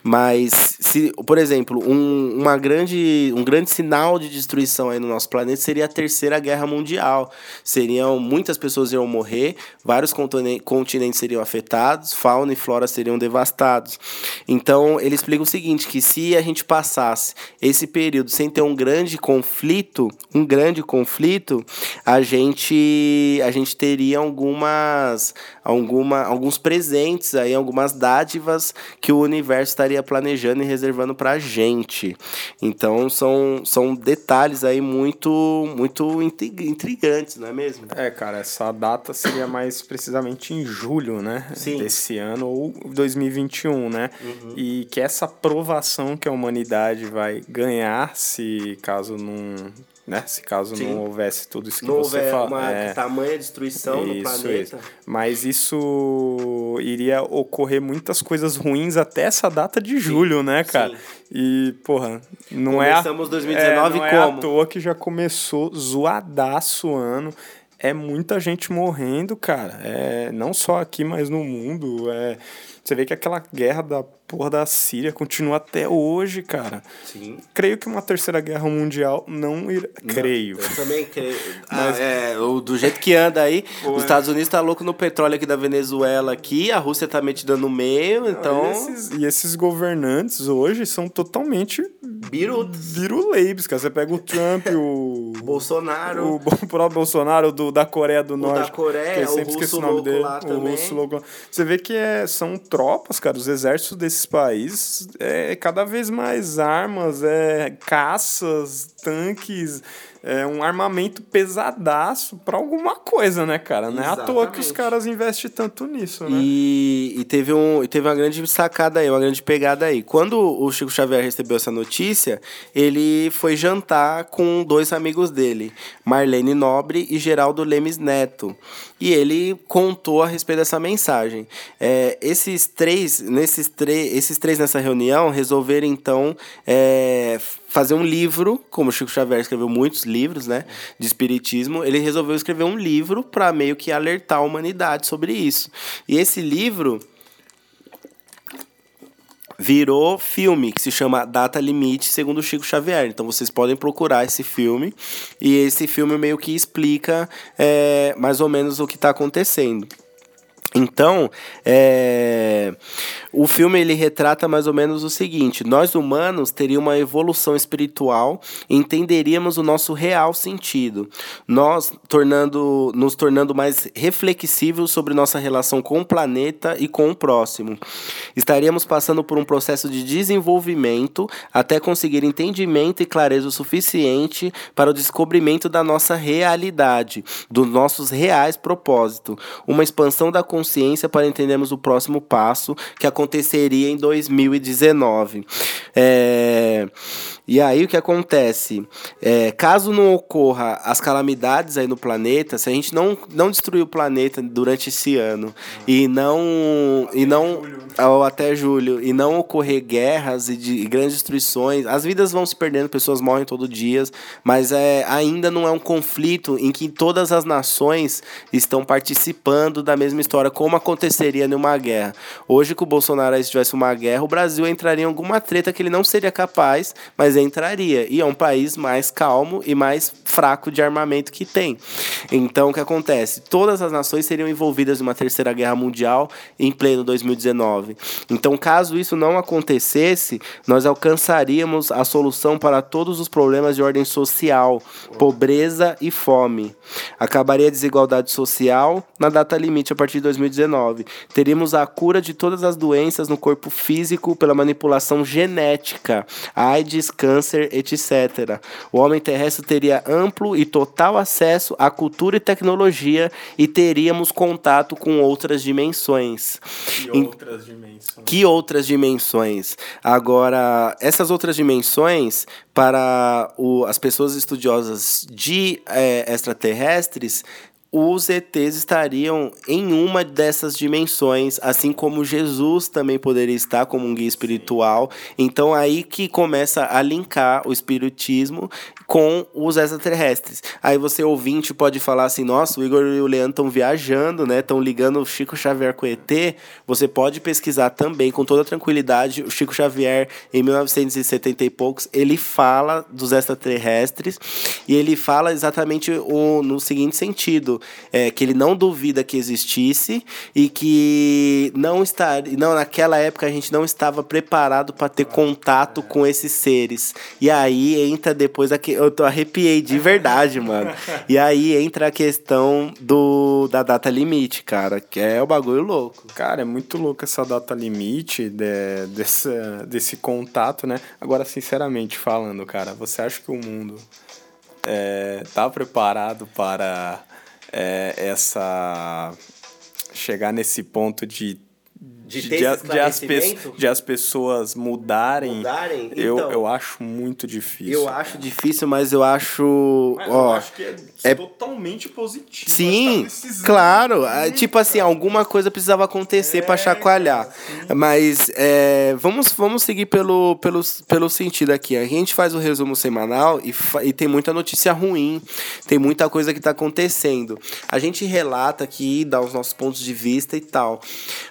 Mas, se, por exemplo, um, uma grande, um grande sinal de destruição aí no nosso planeta seria a Terceira Guerra Mundial Seriam muitas pessoas iam morrer, vários continentes seriam afetados, fauna e flora seriam devastados. Então, ele explica o seguinte, que se a gente passasse esse período sem ter um grande conflito, um grande conflito, a gente a gente teria algumas alguma, alguns presentes aí, algumas dádivas que o universo estaria planejando e reservando pra gente. Então, são são detalhes aí muito muito intrigantes não é mesmo? É, cara, essa data seria mais precisamente em julho, né? Sim. Desse ano, ou 2021, né? Uhum. E que essa provação que a humanidade vai ganhar se caso não né? Se caso Sim. não houvesse tudo isso que não você fala. uma é, tamanha destruição isso, no planeta. Isso. Mas isso iria ocorrer muitas coisas ruins até essa data de julho, Sim. né, cara? Sim. E, porra, não Começamos é. Começamos 2019 é, não como? É à toa que já começou zoadaço o ano. é muita gente morrendo, cara. É, não só aqui, mas no mundo. É, você vê que aquela guerra da porra da Síria continua até hoje, cara. Sim. Creio que uma terceira guerra mundial não irá. Creio. Eu também creio. Mas... Ah, é, o, do jeito que anda aí, Pô, os Estados Unidos tá louco no petróleo aqui da Venezuela aqui, a Rússia tá metida no meio, então... E esses, e esses governantes hoje são totalmente... Birutos. Biruleibs, cara. Você pega o Trump, o... Bolsonaro. O próprio Bolsonaro do, da Coreia do o Norte. da Coreia, o russo o nome dele. Lá o também. russo louco. Você vê que é, são tropas, cara, os exércitos desses países é cada vez mais armas, é caças, tanques, é um armamento pesadaço para alguma coisa, né, cara? Não é à toa que os caras investem tanto nisso, né? E, e, teve, um, e teve uma grande sacada aí, uma grande pegada aí. Quando o Chico Xavier recebeu essa notícia, ele foi jantar com dois amigos dele, Marlene Nobre e Geraldo Lemes Neto. E ele contou a respeito dessa mensagem. É, esses três, nesses três, esses três nessa reunião resolveram então é, fazer um livro, como o Chico Xavier escreveu muitos livros, né, de espiritismo, ele resolveu escrever um livro para meio que alertar a humanidade sobre isso. E esse livro virou filme que se chama Data Limite, segundo Chico Xavier. Então vocês podem procurar esse filme e esse filme meio que explica é, mais ou menos o que está acontecendo. Então, é, o filme ele retrata mais ou menos o seguinte: nós humanos teríamos uma evolução espiritual, entenderíamos o nosso real sentido, nós tornando, nos tornando mais reflexivos sobre nossa relação com o planeta e com o próximo. Estaríamos passando por um processo de desenvolvimento até conseguir entendimento e clareza o suficiente para o descobrimento da nossa realidade, dos nossos reais propósitos, uma expansão da consciência para entendermos o próximo passo que aconteceria em 2019. É, e aí o que acontece? É, caso não ocorra as calamidades aí no planeta, se a gente não, não destruir o planeta durante esse ano e não e não julho. até julho e não ocorrer guerras e, de, e grandes destruições, as vidas vão se perdendo, pessoas morrem todo dia, mas é, ainda não é um conflito em que todas as nações estão participando da mesma história, como aconteceria numa guerra. Hoje, que o Bolsonaro tivesse uma guerra, o Brasil entraria em alguma treta que ele não seria capaz, mas entraria. E é um país mais calmo e mais fraco de armamento que tem. Então, o que acontece? Todas as nações seriam envolvidas numa terceira guerra mundial em pleno 2019. Então, caso isso não acontecesse, nós alcançaríamos a solução para todos os problemas de ordem social, pobreza e fome. Acabaria a desigualdade social na data limite a partir de 2019. Teríamos a cura de todas as doenças no corpo físico pela manipulação genética, AIDS, câncer, etc. O homem terrestre teria amplo e total acesso à cultura e tecnologia e teríamos contato com outras dimensões. Que outras dimensões? Que outras dimensões? Agora, essas outras dimensões, para o, as pessoas estudiosas de é, extraterrestres, os ETs estariam em uma dessas dimensões, assim como Jesus também poderia estar como um guia espiritual. Então aí que começa a linkar o espiritismo com os extraterrestres. Aí você ouvinte pode falar assim: "Nossa, o Igor e o Leandro estão viajando, né? Estão ligando o Chico Xavier com o ET". Você pode pesquisar também com toda tranquilidade. O Chico Xavier em 1970 e poucos, ele fala dos extraterrestres e ele fala exatamente o, no seguinte sentido: é, que ele não duvida que existisse e que não está, não naquela época a gente não estava preparado para ter contato com esses seres. E aí entra depois aqui, eu tô arrepiei de verdade, mano. E aí entra a questão do da data limite, cara, que é o bagulho louco. Cara, é muito louco essa data limite de, desse, desse contato, né? Agora, sinceramente falando, cara, você acha que o mundo é, tá preparado para é, essa chegar nesse ponto de De de, ter de, esse de as, de as pessoas mudarem, Mudarem? eu, Então. eu acho muito difícil. Eu acho difícil, mas eu acho. Mas ó, eu acho que é, é- totalmente positivo. Sim, Acho que tá claro. Ah, muito, Tipo assim, alguma coisa precisava acontecer pra É, chacoalhar. cara, Mas é, vamos, vamos seguir pelo, pelo, pelo sentido aqui. A gente faz o resumo semanal e, e tem muita notícia ruim, tem muita coisa que tá acontecendo. A gente relata aqui, dá os nossos pontos de vista e tal.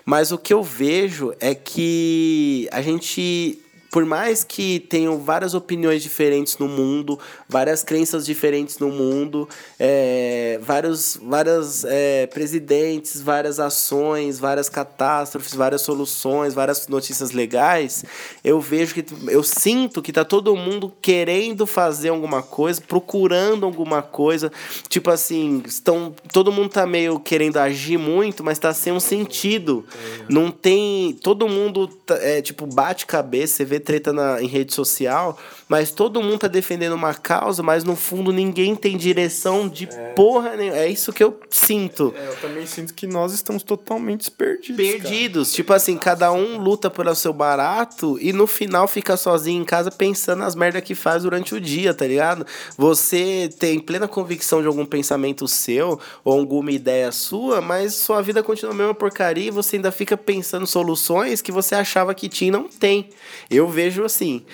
Mas o que eu vejo é que a gente por mais que tenham várias opiniões diferentes no mundo, várias crenças diferentes no mundo, é, vários várias, é, presidentes, várias ações, várias catástrofes, várias soluções, várias notícias legais, eu vejo que eu sinto que tá todo mundo querendo fazer alguma coisa, procurando alguma coisa, tipo assim, estão todo mundo tá meio querendo agir muito, mas tá sem um sentido. Não tem, todo mundo tá- é tipo bate cabeça, você vê treta na, em rede social, mas todo mundo tá defendendo uma causa, mas no fundo ninguém tem direção de porra nenhuma. É isso que eu sinto. É, eu também sinto que nós estamos totalmente perdidos. Perdidos, tipo assim, cada um luta pelo seu barato e no final fica sozinho em casa pensando nas merdas que faz durante o dia, tá ligado? Você tem plena convicção de algum pensamento seu ou alguma ideia sua, mas sua vida continua a mesma porcaria e você ainda fica pensando soluções que você achava que tinha e não tem. Eu vejo assim.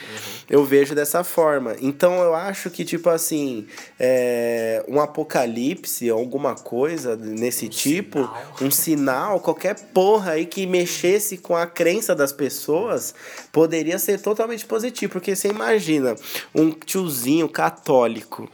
Eu vejo dessa forma. Então eu acho que, tipo assim, é, um apocalipse, alguma coisa nesse tipo, um sinal, qualquer porra aí que mexesse com a crença das pessoas, poderia ser totalmente positivo. Porque você imagina um tiozinho católico,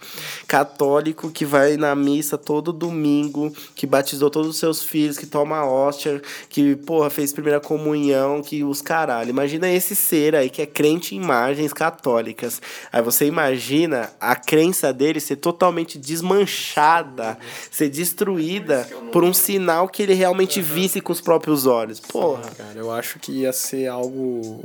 católico que vai na missa todo domingo, que batizou todos os seus filhos, que toma hóstia, que, porra, fez primeira comunhão, que os caralho. Imagina esse ser aí que é crente em imagens católicas. Aí você imagina a crença dele ser totalmente desmanchada, ser destruída por um sinal que ele realmente visse com os próprios olhos. Porra. Cara, eu acho que ia ser algo.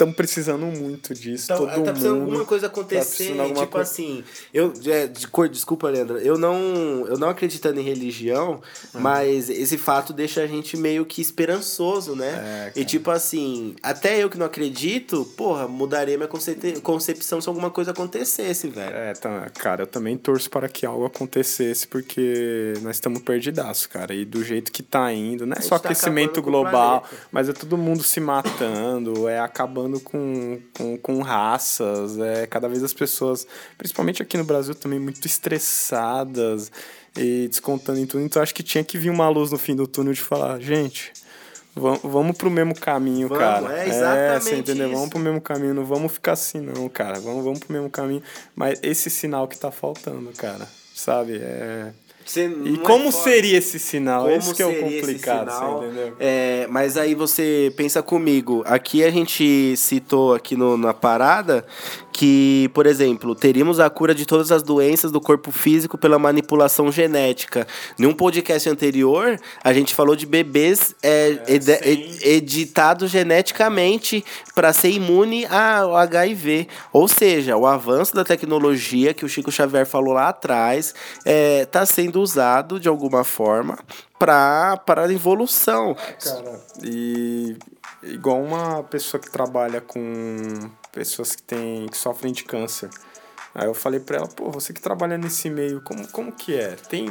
Estamos precisando muito disso. Então, todo tá precisando mundo alguma coisa tá acontecer, precisando alguma tipo coisa- assim, eu é, de cor, desculpa, Leandro, eu não eu não acreditando em religião, mas esse fato deixa a gente meio que esperançoso, né? É, e tipo assim, até eu que não acredito, porra, mudaria minha conce- concepção se alguma coisa acontecesse, velho. É, tá, cara, eu também torço para que algo acontecesse, porque nós estamos perdidaços, cara. E do jeito que tá indo, não é só tá aquecimento global, mas é todo mundo se matando, é acabando com, com, com raças, é cada vez as pessoas, principalmente aqui no Brasil, também muito estressadas e descontando em tudo. Então acho que tinha que vir uma luz no fim do túnel de falar, gente. Vamos, vamos pro mesmo caminho, Vamos, cara. é exatamente você entendeu? isso. Vamos pro mesmo caminho, não vamos ficar assim, não, cara. Vamos, vamos pro mesmo caminho. Mas esse sinal que tá faltando, cara, sabe? É... Você E é como seria esse sinal? Como Esse que é o complicado, você entendeu? É, mas aí você pensa comigo, aqui a gente citou aqui no, na parada que, por exemplo, teríamos a cura de todas as doenças do corpo físico pela manipulação genética. Em um podcast anterior, a gente falou de bebês é, ede- sem- ed- editados geneticamente para ser imune ao HIV. Ou seja, o avanço da tecnologia que o Chico Xavier falou lá atrás está sendo usado de alguma forma para para a evolução. Cara, e igual uma pessoa que trabalha com pessoas que, tem, que sofrem de câncer. Aí eu falei pra ela, pô, você que trabalha nesse meio, como, como que é? Tem,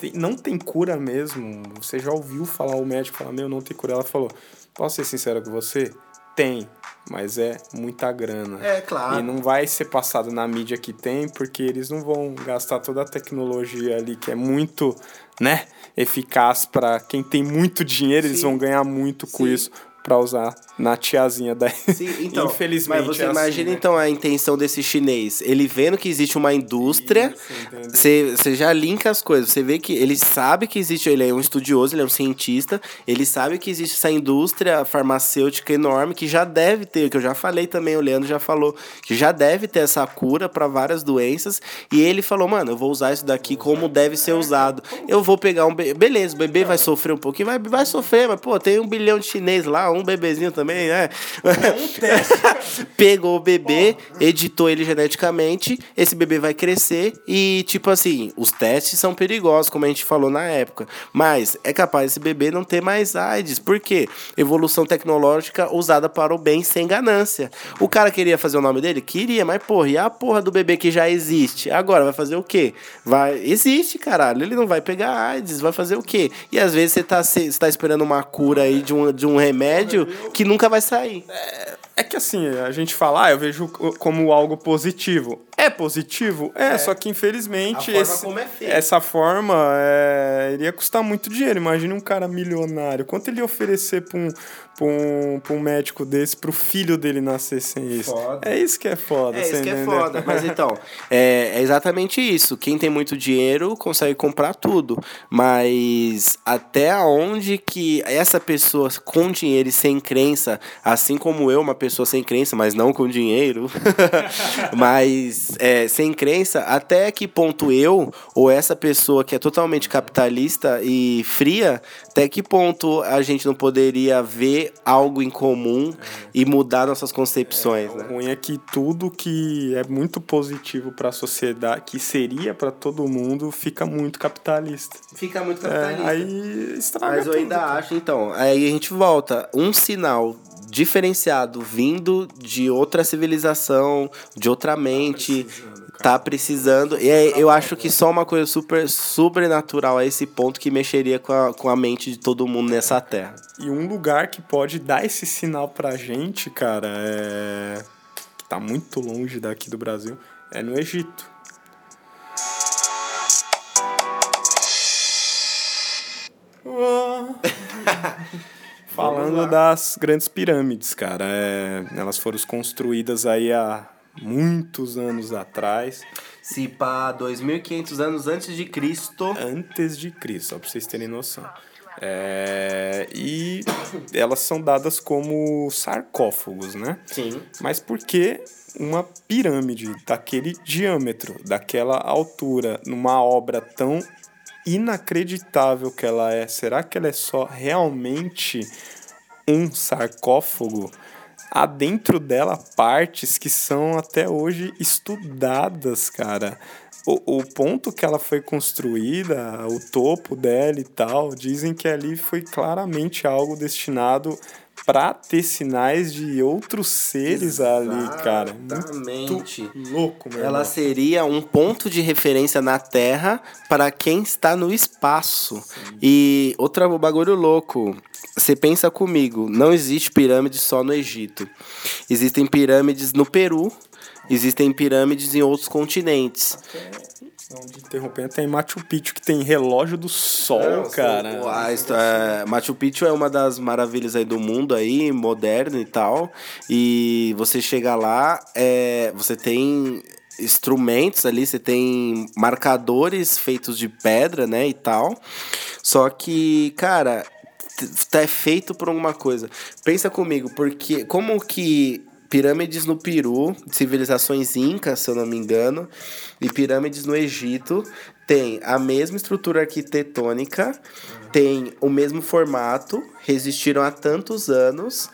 tem, não tem cura mesmo? Você já ouviu falar, o médico falar, meu, não tem cura? Ela falou, posso ser sincero com você? Tem, mas é muita grana. É, claro. E não vai ser passado na mídia que tem, porque eles não vão gastar toda a tecnologia ali que é muito, né, eficaz para quem tem muito dinheiro, eles Sim. vão ganhar muito com Sim. isso para usar na tiazinha da Sim, então, Infelizmente. Mas você é assim, imagina né? então a intenção desse chinês. Ele vendo que existe uma indústria, você você já linka as coisas. Você vê que ele sabe que existe, ele é um estudioso, ele é um cientista, ele sabe que existe essa indústria farmacêutica enorme que já deve ter, que eu já falei também, o Leandro já falou, que já deve ter essa cura para várias doenças. E ele falou, mano, eu vou usar isso daqui como deve ser usado. Eu vou pegar um. be- Beleza, o bebê vai sofrer um pouquinho, vai, vai sofrer, mas pô, tem um bilhão de chinês lá, um bebezinho também, né? Um teste. Pegou o bebê, editou ele geneticamente, esse bebê vai crescer e, tipo assim, os testes são perigosos, como a gente falou na época. Mas é capaz esse bebê não ter mais AIDS. Por quê? Evolução tecnológica usada para o bem sem ganância. O cara queria fazer o nome dele? Queria, mas porra, e a porra do bebê que já existe? Agora vai fazer o quê? Vai. Existe, caralho. Ele não vai pegar AIDS, vai fazer o quê? E às vezes você tá, você tá esperando uma cura aí de um, de um remédio que nunca vai sair. É, é que assim, a gente fala, ah, eu vejo como algo positivo. É positivo? É, é. só que infelizmente esse, é essa forma é, iria custar muito dinheiro. Imagina um cara milionário. Quanto ele ia oferecer pra um, pra um, pra um médico desse pro filho dele nascer sem isso? Foda. É isso que é foda. É isso que é foda. Mas então, é, é exatamente isso. Quem tem muito dinheiro consegue comprar tudo. Mas até onde que essa pessoa com dinheiro e sem crença, assim como eu, uma pessoa sem crença, mas não com dinheiro, mas é, sem crença, até que ponto eu, ou essa pessoa que é totalmente capitalista e fria, até que ponto a gente não poderia ver algo em comum é. e mudar nossas concepções, é, né? O ruim é que tudo que é muito positivo para a sociedade, que seria para todo mundo, fica muito capitalista. Fica muito capitalista. É, aí estraga Mas eu tudo, ainda cara. acho, então, aí a gente volta, um sinal diferenciado vindo de outra civilização, de outra mente, tá precisando. E é, eu acho que só uma coisa super sobrenatural a esse ponto que mexeria com a, com a mente de todo mundo nessa terra. E um lugar que pode dar esse sinal pra gente, cara, é. que tá muito longe daqui do Brasil, é no Egito. Falando das grandes pirâmides, cara. É, elas foram construídas aí há muitos anos atrás. Se pá, 2.500 anos antes de Cristo. Antes de Cristo, só pra vocês terem noção. É, e elas são dadas como sarcófagos, né? Sim. Mas por que uma pirâmide daquele diâmetro, daquela altura, numa obra tão inacreditável que ela é, será que ela é só realmente um sarcófago? Há dentro dela partes que são até hoje estudadas, cara. O, o ponto que ela foi construída, o topo dela e tal, dizem que ali foi claramente algo destinado para ter sinais de outros seres Exatamente. ali, cara. Muito louco, meu Ela irmão. seria um ponto de referência na Terra para quem está no espaço. Sim. E outro bagulho louco. Você pensa comigo, não existe pirâmide só no Egito. Existem pirâmides no Peru, existem pirâmides em outros continentes. Okay. Não, de interrompendo, tem Machu Picchu que tem relógio do sol, é, cara. Ah, é, Machu Picchu é uma das maravilhas aí do mundo aí, moderno e tal. E você chega lá, é, você tem instrumentos ali, você tem marcadores feitos de pedra, né, e tal. Só que, cara, tá feito por alguma coisa. Pensa comigo, porque como que pirâmides no Peru, civilizações incas, se eu não me engano, e pirâmides no Egito. Tem a mesma estrutura arquitetônica, tem o mesmo formato, resistiram há tantos anos,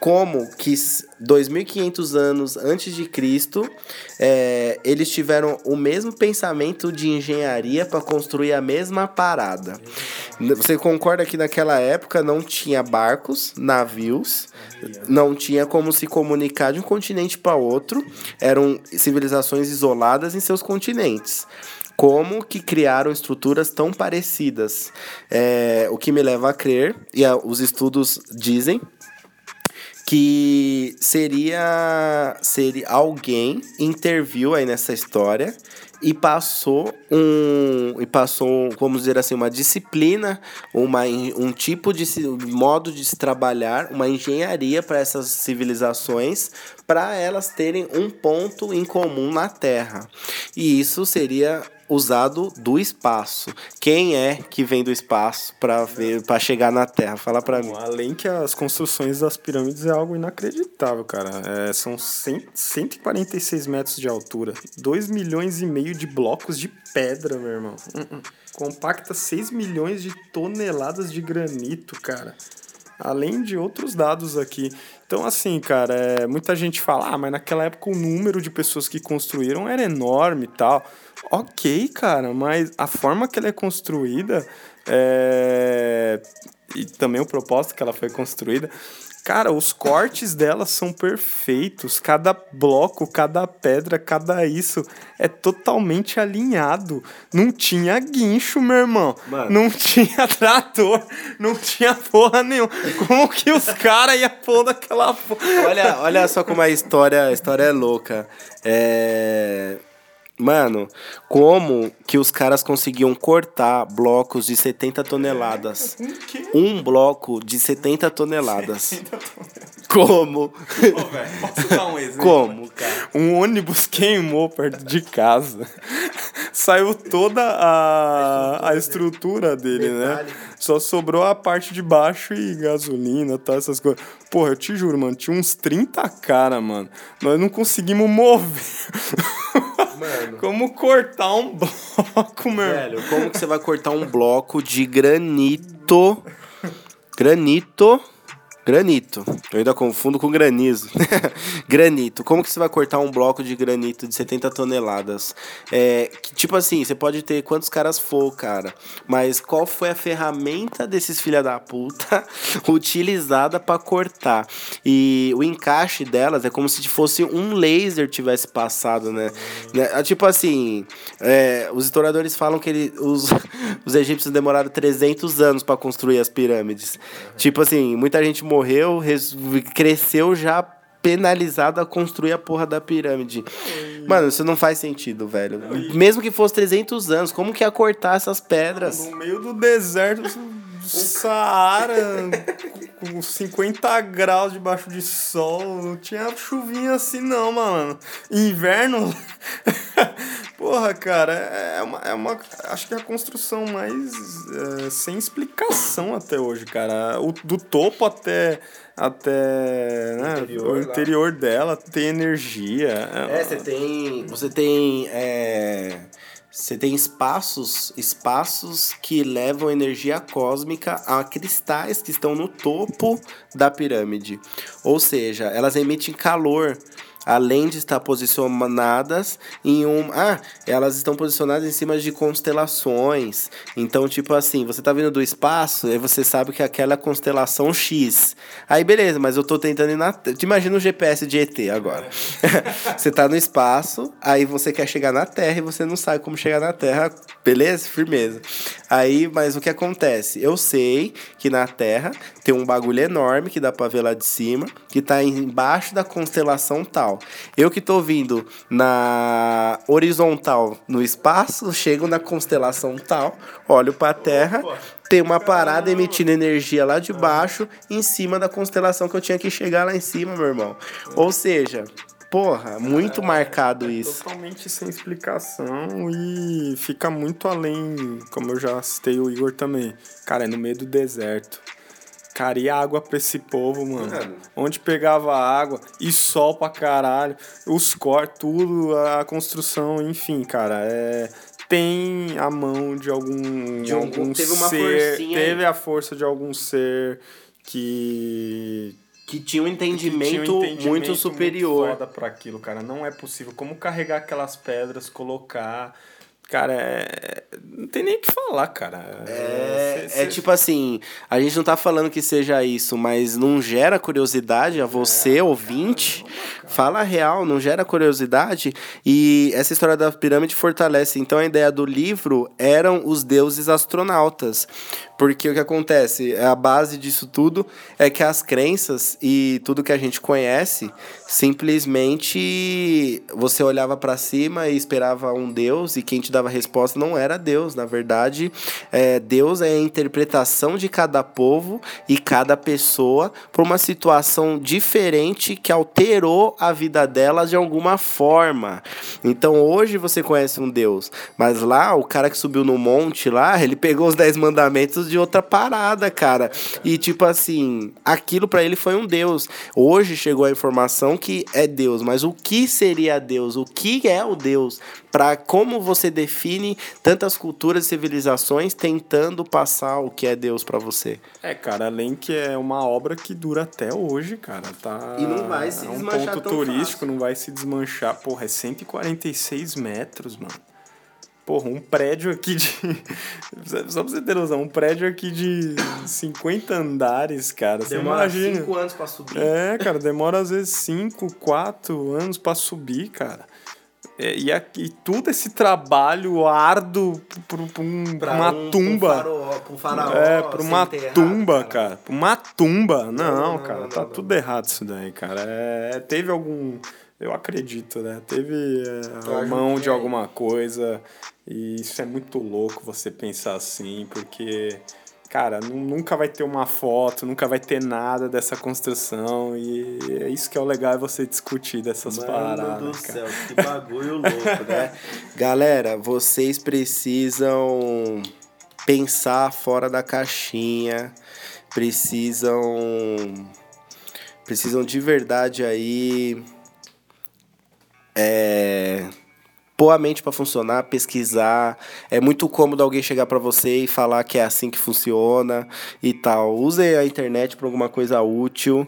como que 2.500 anos antes de Cristo, é, eles tiveram o mesmo pensamento de engenharia para construir a mesma parada. Você concorda que naquela época não tinha barcos, navios, não tinha como se comunicar de um continente para outro, eram civilizações isoladas em seus continentes como que criaram estruturas tão parecidas. É, o que me leva a crer, e a, os estudos dizem, que seria seria alguém interviu aí nessa história e passou um e passou vamos dizer assim uma disciplina uma um tipo de modo de se trabalhar uma engenharia para essas civilizações para elas terem um ponto em comum na Terra. E isso seria usado do espaço. Quem é que vem do espaço para ver para chegar na Terra? Fala para mim. Além que as construções das pirâmides é algo inacreditável, cara. É, são 100, 146 metros de altura, 2 milhões e meio de blocos de pedra, meu irmão. Uh -uh. Compacta 6 milhões de toneladas de granito, cara. além de outros dados aqui. Então, assim, cara, é, muita gente fala, ah, mas naquela época o número de pessoas que construíram era enorme e tal. Ok, cara, mas a forma que ela é construída é... e também o propósito que ela foi construída Cara, os cortes dela são perfeitos. Cada bloco, cada pedra, cada isso é totalmente alinhado. Não tinha guincho, meu irmão. Mano. Não tinha trator. Não tinha porra nenhuma. Como que os caras iam pôr daquela porra? Olha, olha só como a história, a história é louca. É. Mano, como que os caras conseguiam cortar blocos de 70 toneladas? Um bloco de 70 toneladas. 70 toneladas. Como? Ô, véio, posso dar um exemplo? Como, cara? Um ônibus queimou perto de casa. Saiu toda a, a estrutura dele, né? Só sobrou a parte de baixo e gasolina, tá? Essas coisas. Porra, eu te juro, mano, tinha uns 30 cara, mano. Nós não conseguimos mover. Mano. Como cortar um bloco, meu? Velho, como que você vai cortar um bloco de granito? Granito Granito. Eu ainda confundo com granizo. granito. Como que você vai cortar um bloco de granito de 70 toneladas? É, que, tipo assim, você pode ter quantos caras for, cara. Mas qual foi a ferramenta desses filha da puta utilizada para cortar? E o encaixe delas é como se fosse um laser tivesse passado, né? né? Tipo assim, é, os historiadores falam que ele, os, os egípcios demoraram 300 anos para construir as pirâmides. Tipo assim, muita gente morreu, cresceu já penalizado a construir a porra da pirâmide. Mano, isso não faz sentido, velho. Mesmo que fosse 300 anos, como que ia cortar essas pedras? No meio do deserto Saara, com 50 graus debaixo de sol, não tinha chuvinha assim não, mano. Inverno, porra, cara, é uma, é uma, acho que é a construção mais é, sem explicação até hoje, cara. O, do topo até até né, interior, o interior dela tem energia. É, você tem, você tem é você tem espaços, espaços que levam energia cósmica a cristais que estão no topo da pirâmide. Ou seja, elas emitem calor além de estar posicionadas em um. Ah, elas estão posicionadas em cima de constelações. Então, tipo assim, você tá vindo do espaço, aí você sabe que aquela é constelação X. Aí, beleza, mas eu tô tentando ir na. Te imagina o GPS de ET agora. você tá no espaço, aí você quer chegar na Terra e você não sabe como chegar na Terra. Beleza? Firmeza. Aí, mas o que acontece? Eu sei que na Terra tem um bagulho enorme que dá pra ver lá de cima, que tá embaixo da constelação tal. Eu que tô vindo na horizontal no espaço, chego na constelação tal, olho pra Terra, tem uma parada emitindo energia lá de baixo, em cima da constelação que eu tinha que chegar lá em cima, meu irmão. Ou seja, porra, muito é, marcado isso. Totalmente sem explicação e fica muito além, como eu já citei o Igor também. Cara, é no meio do deserto. Cara, e água pra esse povo, mano? Onde pegava água? E sol pra caralho, os cortes, tudo, a construção, enfim, cara, é tem a mão de algum, de algum teve uma ser, teve a força de algum ser que que tinha um entendimento, tinha um entendimento muito superior. muito foda para aquilo, cara. Não é possível. Como carregar aquelas pedras, colocar Cara, é... não tem nem o que falar, cara. É, cê, cê... é tipo assim, a gente não tá falando que seja isso, mas não gera curiosidade a você, é, ouvinte. Caramba, Fala real, não gera curiosidade. E essa história da pirâmide fortalece. Então a ideia do livro eram os deuses astronautas. Porque o que acontece, a base disso tudo é que as crenças e tudo que a gente conhece, simplesmente você olhava para cima e esperava um Deus e quem te dava a resposta não era Deus. Na verdade, é, Deus é a interpretação de cada povo e cada pessoa para uma situação diferente que alterou a vida delas de alguma forma. Então hoje você conhece um Deus, mas lá o cara que subiu no monte lá, ele pegou os dez mandamentos de outra parada, cara. E tipo assim, aquilo para ele foi um Deus. Hoje chegou a informação que é Deus, mas o que seria Deus? O que é o Deus? Para como você define tantas culturas e civilizações tentando passar o que é Deus para você? É, cara, além que é uma obra que dura até hoje, cara, tá? E não vai se é um desmanchar ponto turístico, fácil. não vai se desmanchar. Porra, é 146 metros, mano. Porra, um prédio aqui de. Só pra você ter noção, um prédio aqui de 50 andares, cara. Você imagina. anos para subir. É, cara, demora às vezes 5, 4 anos pra subir, cara. É, e, aqui, tudo esse trabalho árduo pra, pra um- pra uma um, tumba. Pra um faraó, É, pra uma tumba, cara. Pra uma tumba. Não, não, cara, não, tá não, tudo errado isso daí, cara. É, teve algum. Eu acredito, né? Teve é, mão de alguma coisa. E isso é muito louco você pensar assim, porque. Cara, nu- nunca vai ter uma foto, nunca vai ter nada dessa construção. E é isso que é o legal é você discutir dessas Mano paradas. do cara. céu, que bagulho louco, né? Galera, vocês precisam pensar fora da caixinha, precisam precisam de verdade aí é pôr a mente para funcionar, pesquisar. É muito cômodo alguém chegar para você e falar que é assim que funciona e tal. Use a internet para alguma coisa útil.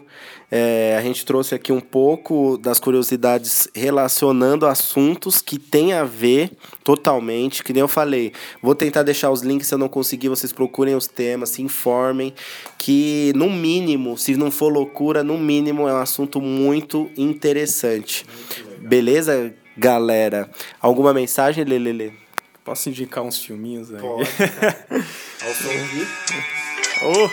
É, a gente trouxe aqui um pouco das curiosidades relacionando assuntos que tem a ver totalmente, que nem eu falei. Vou tentar deixar os links, se eu não conseguir, vocês procurem os temas, se informem, que no mínimo, se não for loucura, no mínimo é um assunto muito interessante. Beleza, galera? Alguma mensagem, Lelele? Posso indicar uns filminhos aí? Pode. Ô!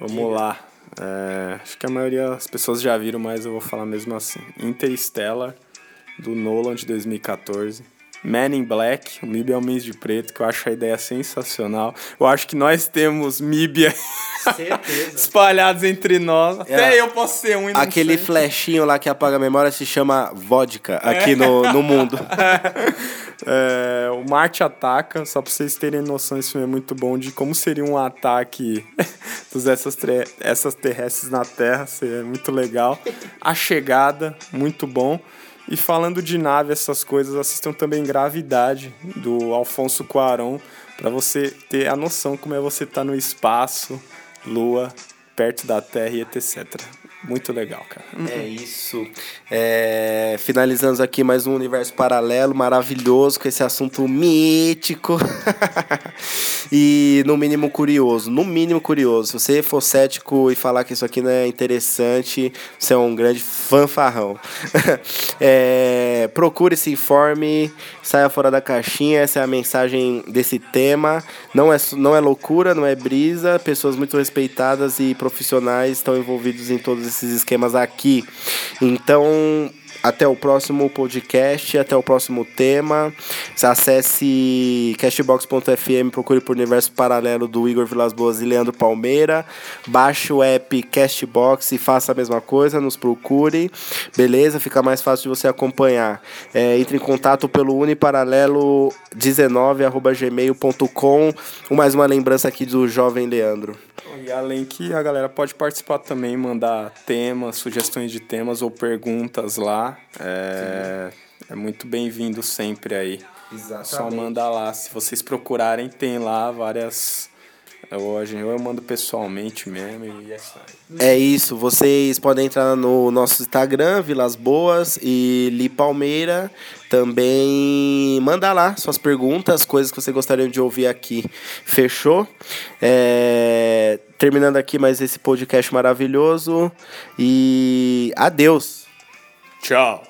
Vamos lá. É, acho que a maioria das pessoas já viram, mas eu vou falar mesmo assim. Interstellar, do Nolan de 2014. Man in Black, o MIB é o mês de preto, que eu acho a ideia sensacional. Eu acho que nós temos MIB Certeza. espalhados entre nós. Até É. eu posso ser um e Aquele sei. flechinho lá que apaga a memória se chama vodka aqui no, no mundo. É, o Marte Ataca, só pra vocês terem noção, esse filme é muito bom de como seria um ataque dos essas, essas terrestres na Terra, seria muito legal. A Chegada, muito bom. E falando de nave, essas coisas, assistam também Gravidade, do Alfonso Cuarón, pra você ter a noção como é você estar no espaço, lua, perto da Terra e etc. Muito legal, cara. É isso. É, finalizamos aqui mais um universo paralelo maravilhoso com esse assunto mítico. e no mínimo curioso. No mínimo curioso. Se você for cético e falar que isso aqui não é interessante, você é um grande fanfarrão. É, procure, se informe, saia fora da caixinha. Essa é a mensagem desse tema. Não é, não é loucura, não é brisa. Pessoas muito respeitadas e profissionais estão envolvidos em todos esses esquemas aqui. Então, até o próximo podcast, até o próximo tema. Acesse castbox.fm, procure por Universo Paralelo do Igor Vilas Boas e Leandro Palmeira. Baixe o app Castbox e faça a mesma coisa, nos procure. Beleza? Fica mais fácil de você acompanhar. É, entre em contato pelo uniparalelo19.gmail.com. Mais uma lembrança aqui do jovem Leandro. E além que a galera pode participar também, mandar temas, sugestões de temas ou perguntas lá. É, é muito bem-vindo sempre aí. Só manda lá. Se vocês procurarem, tem lá várias. Hoje eu mando pessoalmente mesmo e é. É isso, vocês podem entrar no nosso Instagram, Vilas Boas e Li Palmeira. Também mandar lá suas perguntas, coisas que vocês gostariam de ouvir aqui. Fechou? É, Terminando aqui mais esse podcast maravilhoso. E adeus! Tchau!